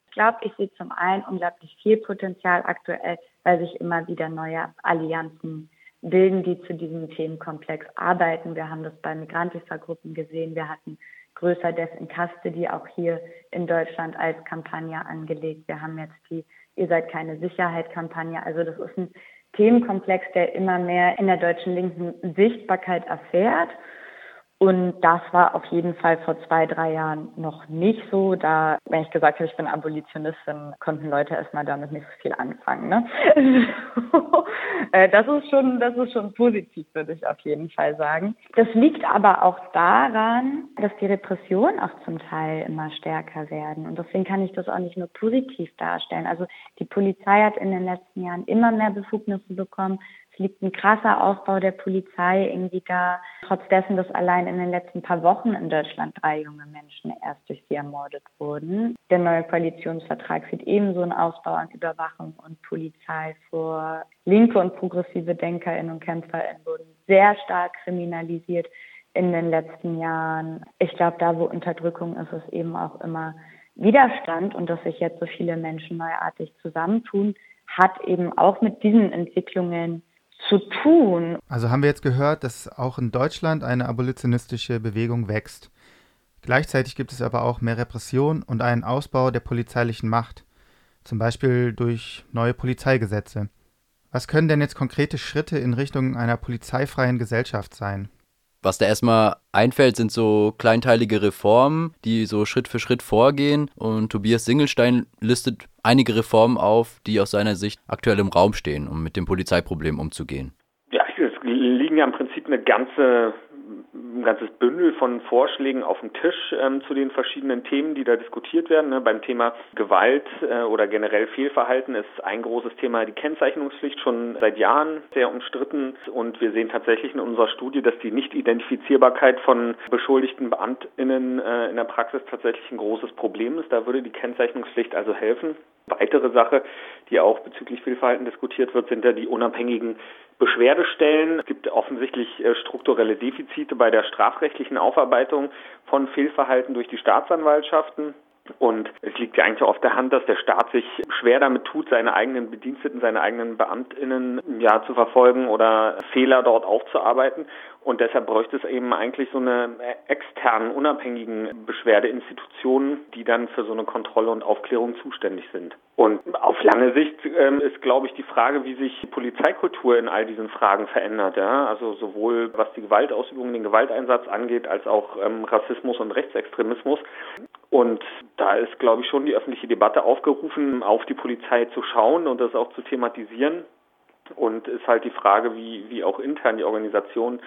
S3: Ich glaube, ich sehe zum einen unglaublich viel Potenzial aktuell, weil sich immer wieder neue Allianzen bilden, die zu diesem Themenkomplex arbeiten. Wir haben das bei Migrantifa-Gruppen gesehen. Wir hatten größer Death in Custody auch hier in Deutschland als Kampagne angelegt. Wir haben jetzt die Ihr seid keine Sicherheit-Kampagne. Also das ist ein Themenkomplex, der immer mehr in der deutschen Linken Sichtbarkeit erfährt. Und das war auf jeden Fall vor zwei, drei Jahren noch nicht so. Da, wenn ich gesagt habe, ich bin Abolitionistin, konnten Leute erstmal damit nicht so viel anfangen. Ne? (laughs) Äh, das ist schon, das ist schon positiv, würde ich auf jeden Fall sagen. Das liegt aber auch daran, dass die Repressionen auch zum Teil immer stärker werden. Und deswegen kann ich das auch nicht nur positiv darstellen. Also die Polizei hat in den letzten Jahren immer mehr Befugnisse bekommen, liegt ein krasser Aufbau der Polizei irgendwie da, trotz dessen, dass allein in den letzten paar Wochen in Deutschland drei junge Menschen erst durch sie ermordet wurden. Der neue Koalitionsvertrag sieht ebenso einen Ausbau an Überwachung und Polizei vor. Linke und progressive DenkerInnen und KämpferInnen wurden sehr stark kriminalisiert in den letzten Jahren. Ich glaube, da wo Unterdrückung ist, ist eben auch immer Widerstand und dass sich jetzt so viele Menschen neuartig zusammentun, hat eben auch mit diesen Entwicklungen zu tun.
S10: Also haben wir jetzt gehört, dass auch in Deutschland eine abolitionistische Bewegung wächst. Gleichzeitig gibt es aber auch mehr Repression und einen Ausbau der polizeilichen Macht, zum Beispiel durch neue Polizeigesetze. Was können denn jetzt konkrete Schritte in Richtung einer polizeifreien Gesellschaft sein?
S9: Was da erstmal einfällt, sind so kleinteilige Reformen, die so Schritt für Schritt vorgehen. Und Tobias Singelstein listet einige Reformen auf, die aus seiner Sicht aktuell im Raum stehen, um mit dem Polizeiproblem umzugehen.
S11: Ja, es liegen ja im Prinzip eine ganze ein ganzes Bündel von Vorschlägen auf dem Tisch ähm, zu den verschiedenen Themen, die da diskutiert werden. Ne? Beim Thema Gewalt äh, oder generell Fehlverhalten ist ein großes Thema die Kennzeichnungspflicht schon seit Jahren sehr umstritten. Und wir sehen tatsächlich in unserer Studie, dass die Nicht-Identifizierbarkeit von beschuldigten BeamtInnen äh, in der Praxis tatsächlich ein großes Problem ist. Da würde die Kennzeichnungspflicht also helfen. Weitere Sache, die auch bezüglich Fehlverhalten diskutiert wird, sind ja die unabhängigen Beschwerdestellen. Es gibt offensichtlich äh, strukturelle Defizite bei der strafrechtlichen Aufarbeitung von Fehlverhalten durch die Staatsanwaltschaften. Und es liegt ja eigentlich auf der Hand, dass der Staat sich schwer damit tut, seine eigenen Bediensteten, seine eigenen BeamtInnen ja zu verfolgen oder Fehler dort aufzuarbeiten. Und deshalb bräuchte es eben eigentlich so eine externen, unabhängigen Beschwerdeinstitutionen, die dann für so eine Kontrolle und Aufklärung zuständig sind. Und auf lange Sicht ähm, ist, glaube ich, die Frage, wie sich die Polizeikultur in all diesen Fragen verändert. Ja? Also sowohl was die Gewaltausübung, den Gewalteinsatz angeht, als auch ähm, Rassismus und Rechtsextremismus. Und da ist, glaube ich, schon die öffentliche Debatte aufgerufen, auf die Polizei zu schauen und das auch zu thematisieren. Und ist halt die Frage, wie, wie auch intern die Organisation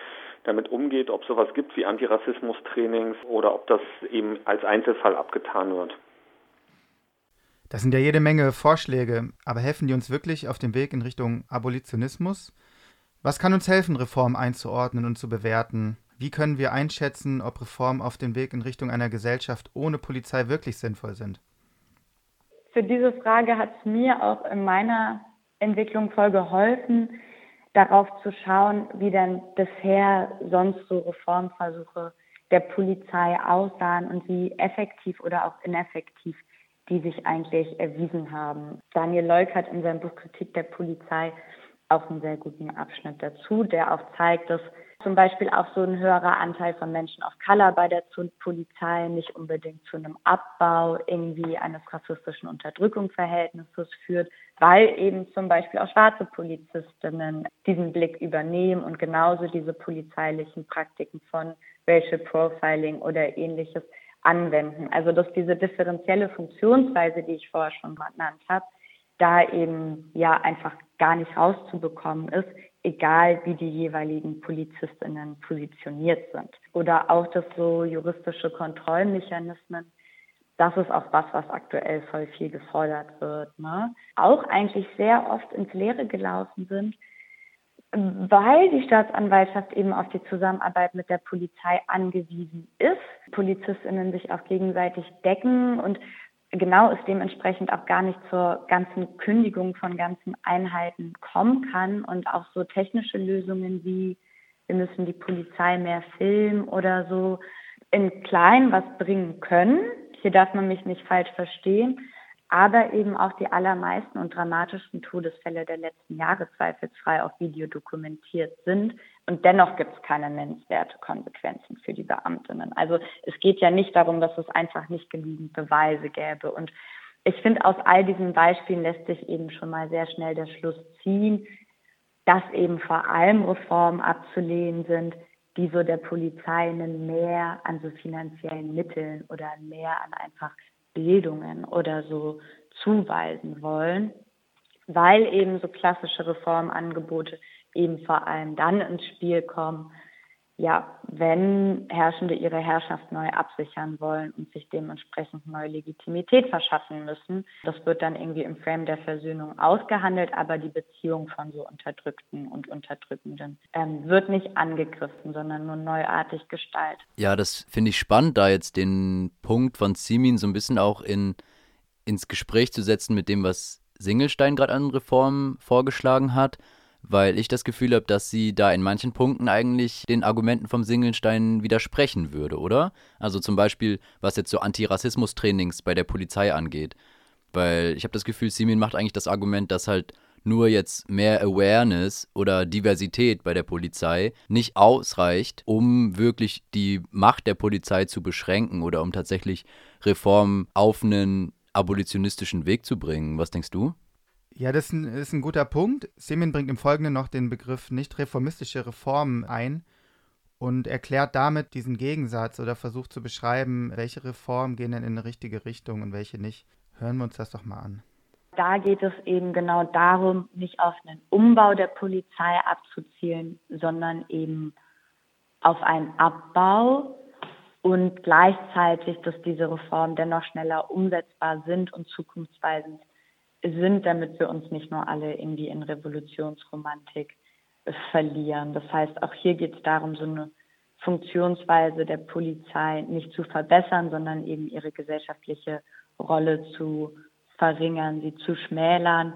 S11: damit umgeht, ob sowas gibt wie Antirassismus-Trainings oder ob das eben als Einzelfall abgetan wird.
S10: Das sind ja jede Menge Vorschläge, aber helfen die uns wirklich auf dem Weg in Richtung Abolitionismus? Was kann uns helfen, Reformen einzuordnen und zu bewerten? Wie können wir einschätzen, ob Reformen auf dem Weg in Richtung einer Gesellschaft ohne Polizei wirklich sinnvoll sind?
S3: für diese Frage hat es mir auch in meiner Entwicklung voll geholfen, darauf zu schauen, wie denn bisher sonst so Reformversuche der Polizei aussahen und wie effektiv oder auch ineffektiv die sich eigentlich erwiesen haben. Daniel Leuk hat in seinem Buch Kritik der Polizei auch einen sehr guten Abschnitt dazu, der auch zeigt, dass zum Beispiel auch so ein höherer Anteil von Menschen of Color bei der Polizei nicht unbedingt zu einem Abbau irgendwie eines rassistischen Unterdrückungsverhältnisses führt, weil eben zum Beispiel auch schwarze Polizistinnen diesen Blick übernehmen und genauso diese polizeilichen Praktiken von Racial Profiling oder ähnliches anwenden. Also dass diese differenzielle Funktionsweise, die ich vorher schon genannt habe, da eben ja einfach gar nicht rauszubekommen ist, egal wie die jeweiligen Polizistinnen positioniert sind. Oder auch dass so juristische Kontrollmechanismen, das ist auch was, was aktuell voll viel gefordert wird. Ne? Auch eigentlich sehr oft ins Leere gelaufen sind, weil die Staatsanwaltschaft eben auf die Zusammenarbeit mit der Polizei angewiesen ist, Polizistinnen sich auch gegenseitig decken und genau es dementsprechend auch gar nicht zur ganzen Kündigung von ganzen Einheiten kommen kann und auch so technische Lösungen wie wir müssen die Polizei mehr filmen oder so in klein was bringen können. Hier darf man mich nicht falsch verstehen, aber eben auch die allermeisten und dramatischsten Todesfälle der letzten Jahre zweifelsfrei auf Video dokumentiert sind. Und dennoch gibt es keine nennenswerte Konsequenzen für die Beamtinnen. Also es geht ja nicht darum, dass es einfach nicht genügend Beweise gäbe. Und ich finde, aus all diesen Beispielen lässt sich eben schon mal sehr schnell der Schluss ziehen, dass eben vor allem Reformen abzulehnen sind, die so der Polizei mehr an so finanziellen Mitteln oder mehr an einfach Bildungen oder so zuweisen wollen, weil eben so klassische Reformangebote eben vor allem dann ins Spiel kommen, ja, wenn Herrschende ihre Herrschaft neu absichern wollen und sich dementsprechend neue Legitimität verschaffen müssen. Das wird dann irgendwie im Frame der Versöhnung ausgehandelt, aber die Beziehung von so Unterdrückten und Unterdrückenden ähm, wird nicht angegriffen, sondern nur neuartig gestaltet.
S9: Ja, das finde ich spannend, da jetzt den Punkt von Simin so ein bisschen auch in, ins Gespräch zu setzen mit dem, was Singelstein gerade an Reformen vorgeschlagen hat weil ich das Gefühl habe, dass sie da in manchen Punkten eigentlich den Argumenten vom Singelstein widersprechen würde, oder? Also zum Beispiel, was jetzt so Antirassismus-Trainings bei der Polizei angeht. Weil ich habe das Gefühl, Simin macht eigentlich das Argument, dass halt nur jetzt mehr Awareness oder Diversität bei der Polizei nicht ausreicht, um wirklich die Macht der Polizei zu beschränken oder um tatsächlich Reformen auf einen abolitionistischen Weg zu bringen. Was denkst du?
S10: Ja, das ist ein, ist ein guter Punkt. Semin bringt im Folgenden noch den Begriff nicht reformistische Reformen ein und erklärt damit diesen Gegensatz oder versucht zu beschreiben, welche Reformen gehen denn in eine richtige Richtung und welche nicht. Hören wir uns das doch mal an.
S3: Da geht es eben genau darum, nicht auf einen Umbau der Polizei abzuzielen, sondern eben auf einen Abbau und gleichzeitig, dass diese Reformen dennoch schneller umsetzbar sind und zukunftsweisend sind, damit wir uns nicht nur alle irgendwie in Revolutionsromantik verlieren. Das heißt, auch hier geht es darum, so eine Funktionsweise der Polizei nicht zu verbessern, sondern eben ihre gesellschaftliche Rolle zu verringern, sie zu schmälern,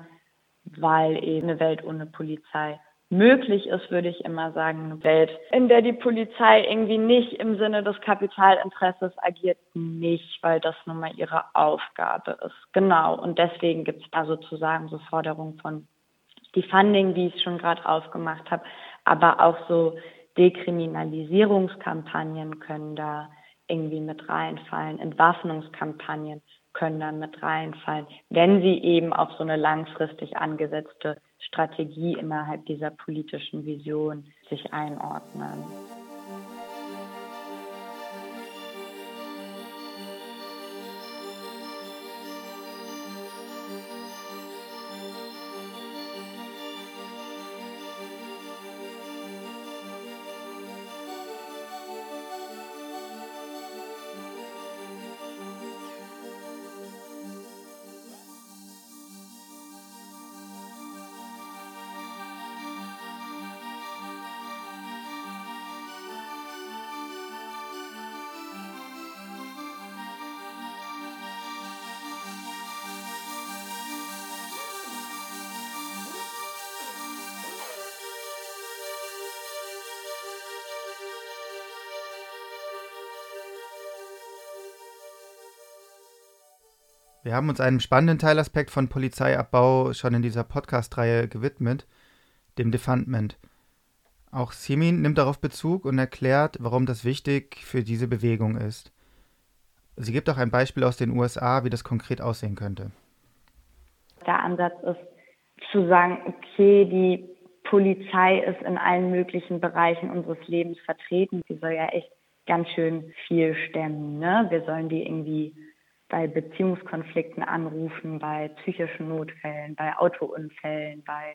S3: weil eben eine Welt ohne Polizei möglich ist, würde ich immer sagen, eine Welt, in der die Polizei irgendwie nicht im Sinne des Kapitalinteresses agiert, nicht, weil das nun mal ihre Aufgabe ist. Genau. Und deswegen gibt es da sozusagen so Forderungen von Defunding, wie ich es schon gerade aufgemacht habe, aber auch so Dekriminalisierungskampagnen können da irgendwie mit reinfallen, Entwaffnungskampagnen können dann mit reinfallen, wenn sie eben auf so eine langfristig angesetzte Strategie innerhalb dieser politischen Vision sich einordnen.
S10: Wir haben uns einem spannenden Teilaspekt von Polizeiabbau schon in dieser Podcast-Reihe gewidmet, dem Defundment. Auch Simin nimmt darauf Bezug und erklärt, warum das wichtig für diese Bewegung ist. Sie gibt auch ein Beispiel aus den USA, wie das konkret aussehen könnte.
S3: Der Ansatz ist zu sagen, okay, die Polizei ist in allen möglichen Bereichen unseres Lebens vertreten. Sie soll ja echt ganz schön viel stemmen. Ne? Wir sollen die irgendwie bei Beziehungskonflikten anrufen, bei psychischen Notfällen, bei Autounfällen, bei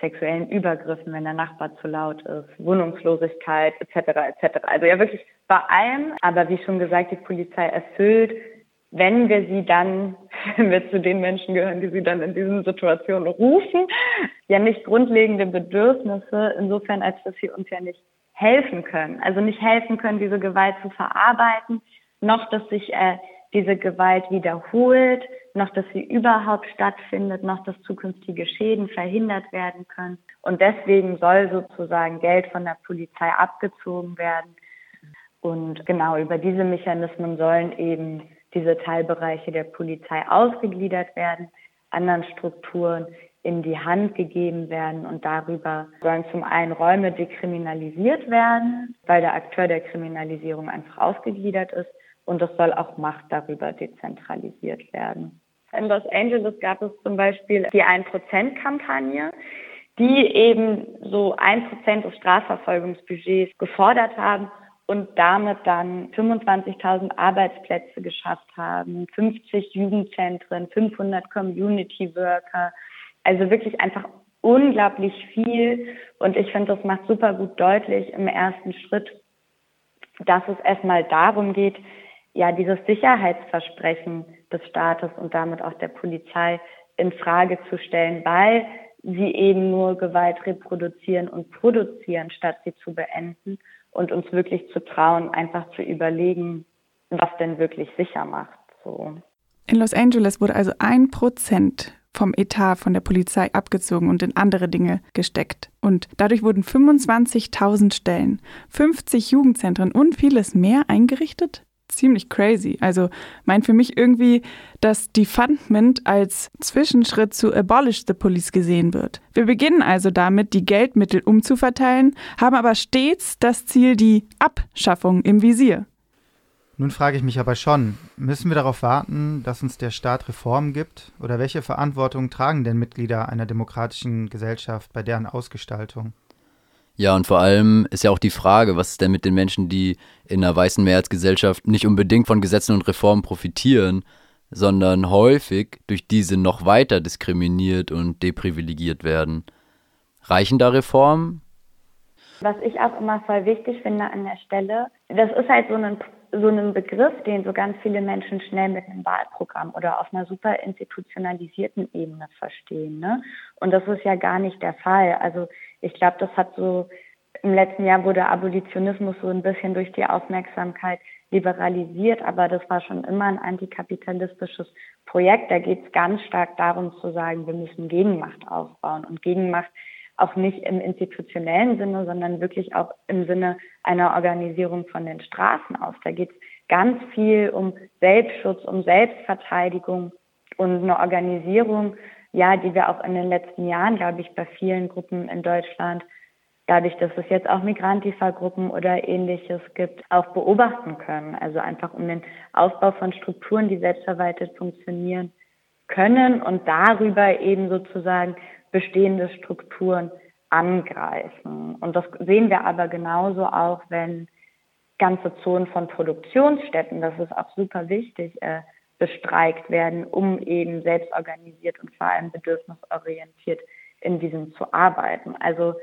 S3: sexuellen Übergriffen, wenn der Nachbar zu laut ist, Wohnungslosigkeit etc. etc. Also ja wirklich bei allem. Aber wie schon gesagt, die Polizei erfüllt wenn wir sie dann, (laughs) wenn wir zu den Menschen gehören, die sie dann in diesen Situationen rufen, ja nicht grundlegende Bedürfnisse, insofern als dass sie uns ja nicht helfen können. Also nicht helfen können, diese Gewalt zu verarbeiten, noch dass sich äh, diese Gewalt wiederholt, noch dass sie überhaupt stattfindet, noch dass zukünftige Schäden verhindert werden können. Und deswegen soll sozusagen Geld von der Polizei abgezogen werden. Und genau über diese Mechanismen sollen eben diese Teilbereiche der Polizei ausgegliedert werden, anderen Strukturen in die Hand gegeben werden und darüber sollen zum einen Räume dekriminalisiert werden, weil der Akteur der Kriminalisierung einfach ausgegliedert ist und es soll auch Macht darüber dezentralisiert werden. In Los Angeles gab es zum Beispiel die 1%-Kampagne, die eben so 1% des Strafverfolgungsbudgets gefordert haben und damit dann 25.000 Arbeitsplätze geschafft haben, 50 Jugendzentren, 500 Community Worker, also wirklich einfach unglaublich viel. Und ich finde, das macht super gut deutlich im ersten Schritt, dass es erstmal darum geht, ja, dieses Sicherheitsversprechen des Staates und damit auch der Polizei in Frage zu stellen, weil sie eben nur Gewalt reproduzieren und produzieren, statt sie zu beenden und uns wirklich zu trauen, einfach zu überlegen, was denn wirklich sicher macht. So.
S7: In Los Angeles wurde also ein Prozent vom Etat von der Polizei abgezogen und in andere Dinge gesteckt. Und dadurch wurden 25.000 Stellen, 50 Jugendzentren und vieles mehr eingerichtet ziemlich crazy. Also meint für mich irgendwie, dass Defundment als Zwischenschritt zu Abolish the Police gesehen wird. Wir beginnen also damit, die Geldmittel umzuverteilen, haben aber stets das Ziel, die Abschaffung im Visier.
S10: Nun frage ich mich aber schon, müssen wir darauf warten, dass uns der Staat Reformen gibt? Oder welche Verantwortung tragen denn Mitglieder einer demokratischen Gesellschaft bei deren Ausgestaltung?
S9: Ja, und vor allem ist ja auch die Frage, was ist denn mit den Menschen, die in einer weißen Mehrheitsgesellschaft nicht unbedingt von Gesetzen und Reformen profitieren, sondern häufig durch diese noch weiter diskriminiert und deprivilegiert werden. Reichen da Reformen?
S3: Was ich auch immer voll wichtig finde an der Stelle, das ist halt so ein, so ein Begriff, den so ganz viele Menschen schnell mit einem Wahlprogramm oder auf einer super institutionalisierten Ebene verstehen. Ne? Und das ist ja gar nicht der Fall. Also ich glaube, das hat so im letzten Jahr wurde Abolitionismus so ein bisschen durch die Aufmerksamkeit liberalisiert, aber das war schon immer ein antikapitalistisches Projekt. Da geht es ganz stark darum zu sagen, wir müssen Gegenmacht aufbauen und Gegenmacht auch nicht im institutionellen Sinne, sondern wirklich auch im Sinne einer Organisierung von den Straßen aus. Da geht es ganz viel um Selbstschutz, um Selbstverteidigung und eine Organisierung ja, die wir auch in den letzten Jahren, glaube ich, bei vielen Gruppen in Deutschland, dadurch, dass es jetzt auch Migrantifa-Gruppen oder ähnliches gibt, auch beobachten können. Also einfach um den Aufbau von Strukturen, die selbstverwaltet funktionieren können und darüber eben sozusagen bestehende Strukturen angreifen. Und das sehen wir aber genauso auch, wenn ganze Zonen von Produktionsstätten, das ist auch super wichtig, äh, bestreikt werden, um eben selbstorganisiert und vor allem bedürfnisorientiert in diesem zu arbeiten. Also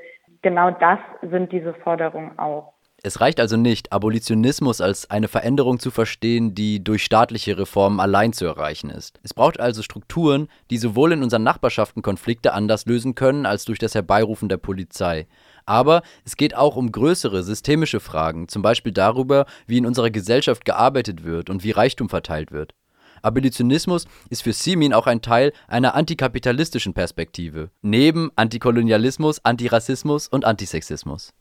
S3: genau das sind diese Forderungen auch.
S9: Es reicht also nicht, Abolitionismus als eine Veränderung zu verstehen, die durch staatliche Reformen allein zu erreichen ist. Es braucht also Strukturen, die sowohl in unseren Nachbarschaften Konflikte anders lösen können als durch das Herbeirufen der Polizei. Aber es geht auch um größere systemische Fragen, zum Beispiel darüber, wie in unserer Gesellschaft gearbeitet wird und wie Reichtum verteilt wird. Abolitionismus ist für Simin auch ein Teil einer antikapitalistischen Perspektive, neben Antikolonialismus, Antirassismus und Antisexismus.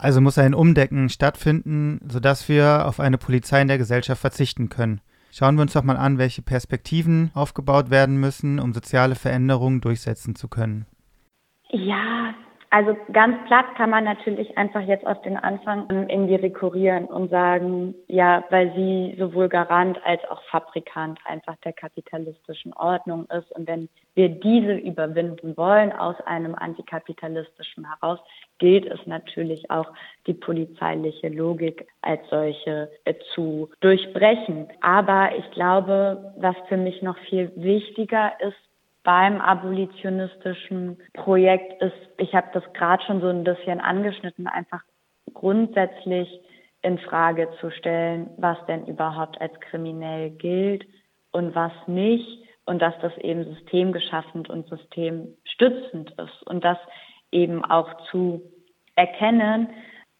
S10: Also muss ein Umdecken stattfinden, sodass wir auf eine Polizei in der Gesellschaft verzichten können. Schauen wir uns doch mal an, welche Perspektiven aufgebaut werden müssen, um soziale Veränderungen durchsetzen zu können.
S3: Ja, also ganz platt kann man natürlich einfach jetzt auf den Anfang irgendwie rekurrieren und sagen, ja, weil sie sowohl Garant als auch Fabrikant einfach der kapitalistischen Ordnung ist. Und wenn wir diese überwinden wollen aus einem antikapitalistischen heraus, gilt es natürlich auch, die polizeiliche Logik als solche äh, zu durchbrechen. Aber ich glaube, was für mich noch viel wichtiger ist, beim abolitionistischen Projekt ist, ich habe das gerade schon so ein bisschen angeschnitten, einfach grundsätzlich in Frage zu stellen, was denn überhaupt als kriminell gilt und was nicht. Und dass das eben systemgeschaffend und systemstützend ist und das eben auch zu erkennen,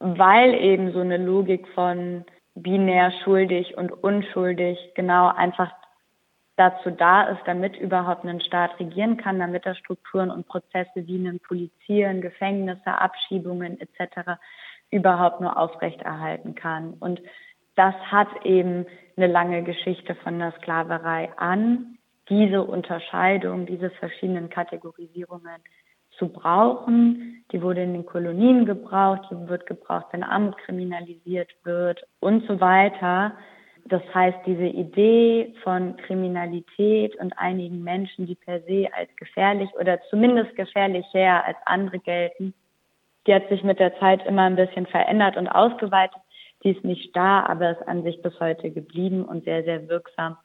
S3: weil eben so eine Logik von binär schuldig und unschuldig genau einfach dazu da ist, damit überhaupt ein Staat regieren kann, damit er Strukturen und Prozesse wie einen Polizieren, Gefängnisse, Abschiebungen etc. überhaupt nur aufrechterhalten kann. Und das hat eben eine lange Geschichte von der Sklaverei an, diese Unterscheidung, diese verschiedenen Kategorisierungen zu brauchen. Die wurde in den Kolonien gebraucht, die wird gebraucht, wenn Armut kriminalisiert wird und so weiter. Das heißt, diese Idee von Kriminalität und einigen Menschen, die per se als gefährlich oder zumindest gefährlicher als andere gelten, die hat sich mit der Zeit immer ein bisschen verändert und ausgeweitet. Die ist nicht da, aber ist an sich bis heute geblieben und sehr, sehr wirksam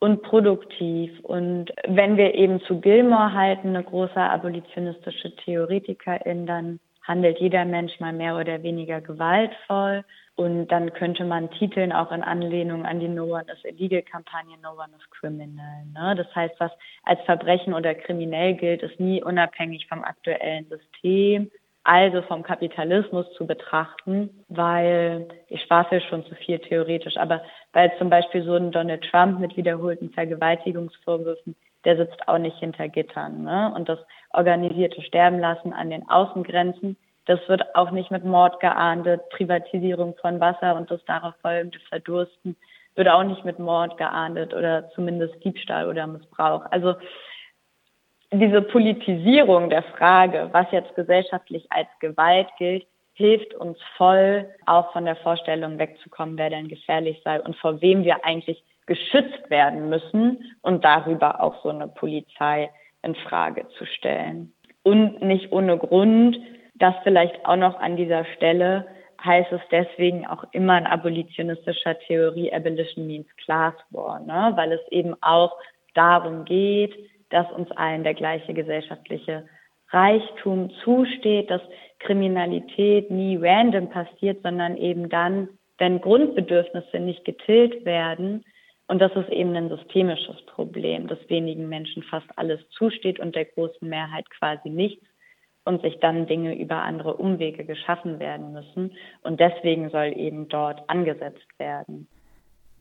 S3: und produktiv. Und wenn wir eben zu Gilmore halten, eine große abolitionistische Theoretikerin, dann handelt jeder Mensch mal mehr oder weniger gewaltvoll. Und dann könnte man titeln, auch in Anlehnung an die No One is Illegal-Kampagne, No One is Criminal. Ne? Das heißt, was als Verbrechen oder kriminell gilt, ist nie unabhängig vom aktuellen System, also vom Kapitalismus zu betrachten, weil ich schwafel schon zu viel theoretisch, aber weil zum Beispiel so ein Donald Trump mit wiederholten Vergewaltigungsvorwürfen, der sitzt auch nicht hinter Gittern. Ne? Und das organisierte Sterben lassen an den Außengrenzen, das wird auch nicht mit Mord geahndet, Privatisierung von Wasser und das darauf folgende Verdursten wird auch nicht mit Mord geahndet oder zumindest Diebstahl oder Missbrauch. Also diese Politisierung der Frage, was jetzt gesellschaftlich als Gewalt gilt, hilft uns voll, auch von der Vorstellung wegzukommen, wer denn gefährlich sei und vor wem wir eigentlich geschützt werden müssen und darüber auch so eine Polizei in Frage zu stellen. Und nicht ohne Grund das vielleicht auch noch an dieser Stelle heißt es deswegen auch immer in abolitionistischer Theorie, Abolition means Class War, ne? weil es eben auch darum geht, dass uns allen der gleiche gesellschaftliche Reichtum zusteht, dass Kriminalität nie random passiert, sondern eben dann, wenn Grundbedürfnisse nicht getilgt werden. Und das ist eben ein systemisches Problem, dass wenigen Menschen fast alles zusteht und der großen Mehrheit quasi nichts und sich dann Dinge über andere Umwege geschaffen werden müssen. Und deswegen soll eben dort angesetzt werden.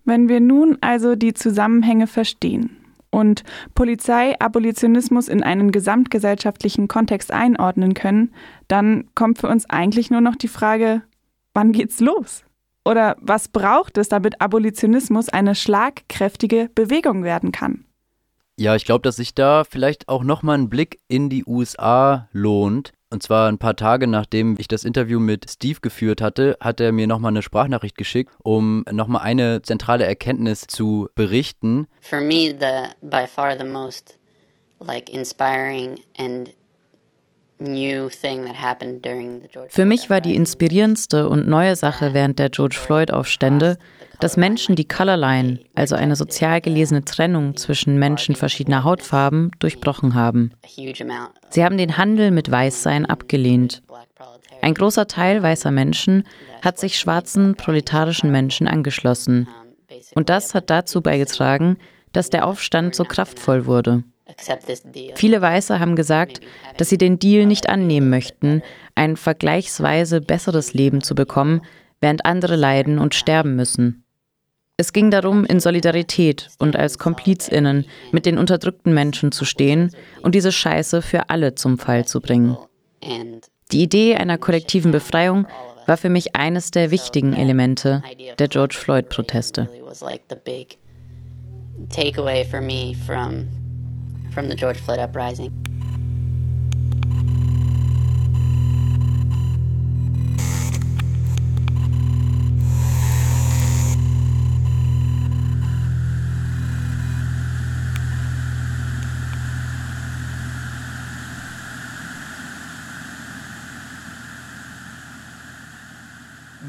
S7: Wenn wir nun also die Zusammenhänge verstehen und Polizei, Abolitionismus in einen gesamtgesellschaftlichen Kontext einordnen können, dann kommt für uns eigentlich nur noch die Frage, wann geht's los? Oder was braucht es, damit Abolitionismus eine schlagkräftige Bewegung werden kann?
S9: Ja, ich glaube, dass sich da vielleicht auch nochmal ein Blick in die USA lohnt. Und zwar ein paar Tage nachdem ich das Interview mit Steve geführt hatte, hat er mir nochmal eine Sprachnachricht geschickt, um nochmal eine zentrale Erkenntnis zu berichten.
S13: For me, the by far the most like inspiring and
S8: für mich war die inspirierendste und neue Sache während der George Floyd-Aufstände, dass Menschen die Colorline, also eine sozial gelesene Trennung zwischen Menschen verschiedener Hautfarben, durchbrochen haben. Sie haben den Handel mit Weißsein abgelehnt. Ein großer Teil weißer Menschen hat sich schwarzen proletarischen Menschen angeschlossen. Und das hat dazu beigetragen, dass der Aufstand so kraftvoll wurde. Viele Weiße haben gesagt, dass sie den Deal nicht annehmen möchten, ein vergleichsweise besseres Leben zu bekommen, während andere leiden und sterben müssen. Es ging darum, in Solidarität und als Komplizinnen mit den unterdrückten Menschen zu stehen und diese Scheiße für alle zum Fall zu bringen. Die Idee einer kollektiven Befreiung war für mich eines der wichtigen Elemente der George Floyd-Proteste.
S13: Takeaway for me from from the George Floyd uprising.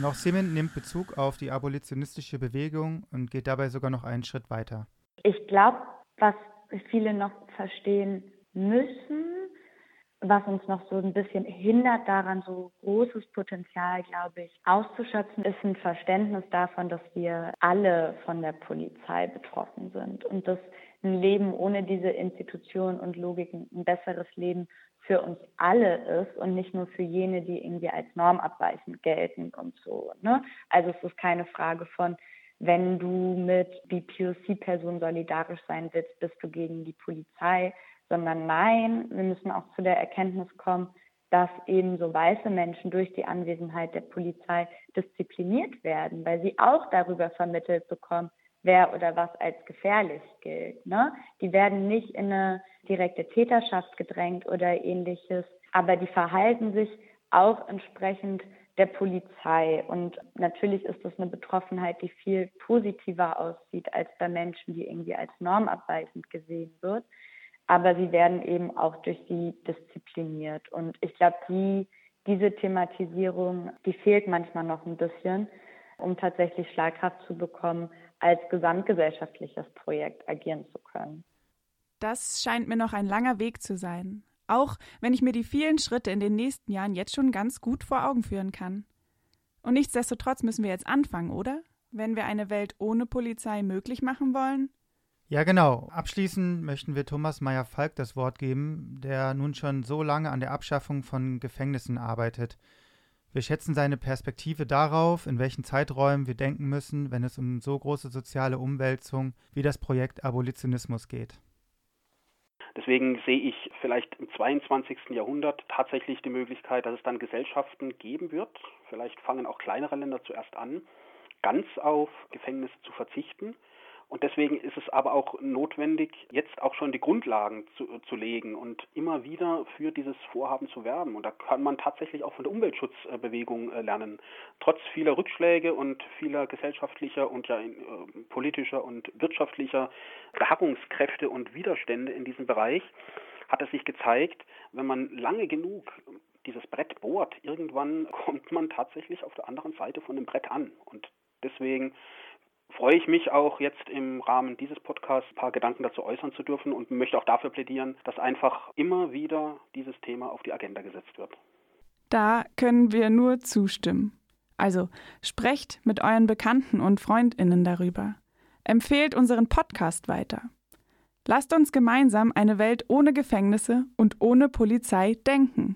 S10: Noch Simen nimmt Bezug auf die abolitionistische Bewegung und geht dabei sogar noch einen Schritt weiter.
S3: Ich glaube, was viele noch verstehen müssen, was uns noch so ein bisschen hindert daran, so großes Potenzial, glaube ich, auszuschöpfen, ist ein Verständnis davon, dass wir alle von der Polizei betroffen sind und dass ein Leben ohne diese Institutionen und Logiken ein besseres Leben für uns alle ist und nicht nur für jene, die irgendwie als normabweichend gelten und so. Ne? Also es ist keine Frage von, wenn du mit BPOC-Personen solidarisch sein willst, bist du gegen die Polizei, sondern nein, wir müssen auch zu der Erkenntnis kommen, dass eben so weiße Menschen durch die Anwesenheit der Polizei diszipliniert werden, weil sie auch darüber vermittelt bekommen, wer oder was als gefährlich gilt. Ne? Die werden nicht in eine direkte Täterschaft gedrängt oder ähnliches, aber die verhalten sich auch entsprechend der Polizei. Und natürlich ist das eine Betroffenheit, die viel positiver aussieht als bei Menschen, die irgendwie als normabweichend gesehen wird. Aber sie werden eben auch durch sie diszipliniert. Und ich glaube, die, diese Thematisierung, die fehlt manchmal noch ein bisschen, um tatsächlich Schlagkraft zu bekommen, als gesamtgesellschaftliches Projekt agieren zu können.
S7: Das scheint mir noch ein langer Weg zu sein. Auch wenn ich mir die vielen Schritte in den nächsten Jahren jetzt schon ganz gut vor Augen führen kann. Und nichtsdestotrotz müssen wir jetzt anfangen, oder? Wenn wir eine Welt ohne Polizei möglich machen wollen?
S10: Ja, genau. Abschließend möchten wir Thomas Meyer-Falk das Wort geben, der nun schon so lange an der Abschaffung von Gefängnissen arbeitet. Wir schätzen seine Perspektive darauf, in welchen Zeiträumen wir denken müssen, wenn es um so große soziale Umwälzung wie das Projekt Abolitionismus geht.
S12: Deswegen sehe ich vielleicht im 22. Jahrhundert tatsächlich die Möglichkeit, dass es dann Gesellschaften geben wird. Vielleicht fangen auch kleinere Länder zuerst an, ganz auf Gefängnisse zu verzichten und deswegen ist es aber auch notwendig, jetzt auch schon die Grundlagen zu, zu legen und immer wieder für dieses Vorhaben zu werben. Und da kann man tatsächlich auch von der Umweltschutzbewegung äh, lernen. Trotz vieler Rückschläge und vieler gesellschaftlicher und ja äh, politischer und wirtschaftlicher Beharrungskräfte und Widerstände in diesem Bereich hat es sich gezeigt, wenn man lange genug dieses Brett bohrt, irgendwann (laughs) kommt man tatsächlich auf der anderen Seite von dem Brett an. Und deswegen freue ich mich auch jetzt im Rahmen dieses Podcasts ein paar Gedanken dazu äußern zu dürfen und möchte auch dafür plädieren, dass einfach immer wieder dieses Thema auf die Agenda gesetzt wird.
S7: Da können wir nur zustimmen. Also sprecht mit euren Bekannten und Freundinnen darüber. Empfehlt unseren Podcast weiter. Lasst uns gemeinsam eine Welt ohne Gefängnisse und ohne Polizei denken.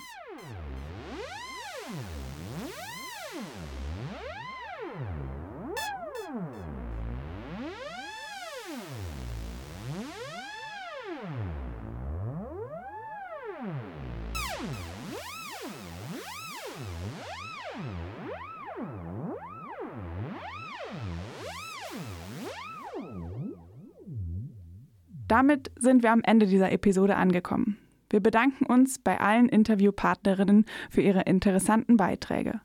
S7: Damit sind wir am Ende dieser Episode angekommen. Wir bedanken uns bei allen Interviewpartnerinnen für ihre interessanten Beiträge.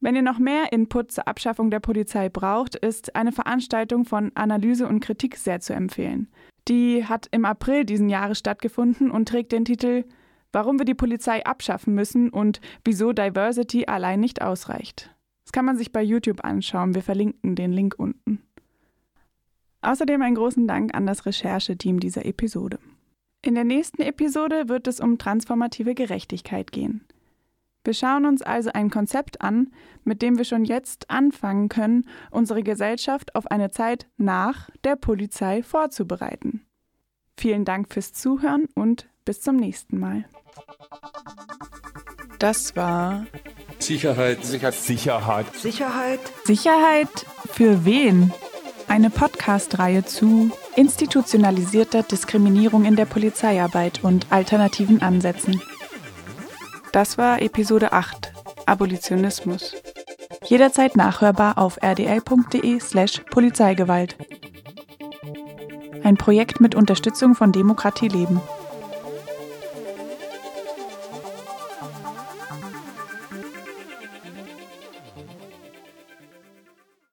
S7: Wenn ihr noch mehr Input zur Abschaffung der Polizei braucht, ist eine Veranstaltung von Analyse und Kritik sehr zu empfehlen. Die hat im April diesen Jahres stattgefunden und trägt den Titel Warum wir die Polizei abschaffen müssen und wieso Diversity allein nicht ausreicht. Das kann man sich bei YouTube anschauen. Wir verlinken den Link unten. Außerdem einen großen Dank an das Rechercheteam dieser Episode. In der nächsten Episode wird es um transformative Gerechtigkeit gehen. Wir schauen uns also ein Konzept an, mit dem wir schon jetzt anfangen können, unsere Gesellschaft auf eine Zeit nach der Polizei vorzubereiten. Vielen Dank fürs Zuhören und bis zum nächsten Mal. Das war
S4: Sicherheit.
S5: Sicherheit. Sicherheit.
S2: Sicherheit.
S7: Sicherheit für wen? eine Podcast-Reihe zu institutionalisierter Diskriminierung in der Polizeiarbeit und alternativen Ansätzen. Das war Episode 8 Abolitionismus. Jederzeit nachhörbar auf rdl.de/slash Polizeigewalt. Ein Projekt mit Unterstützung von Demokratie Leben.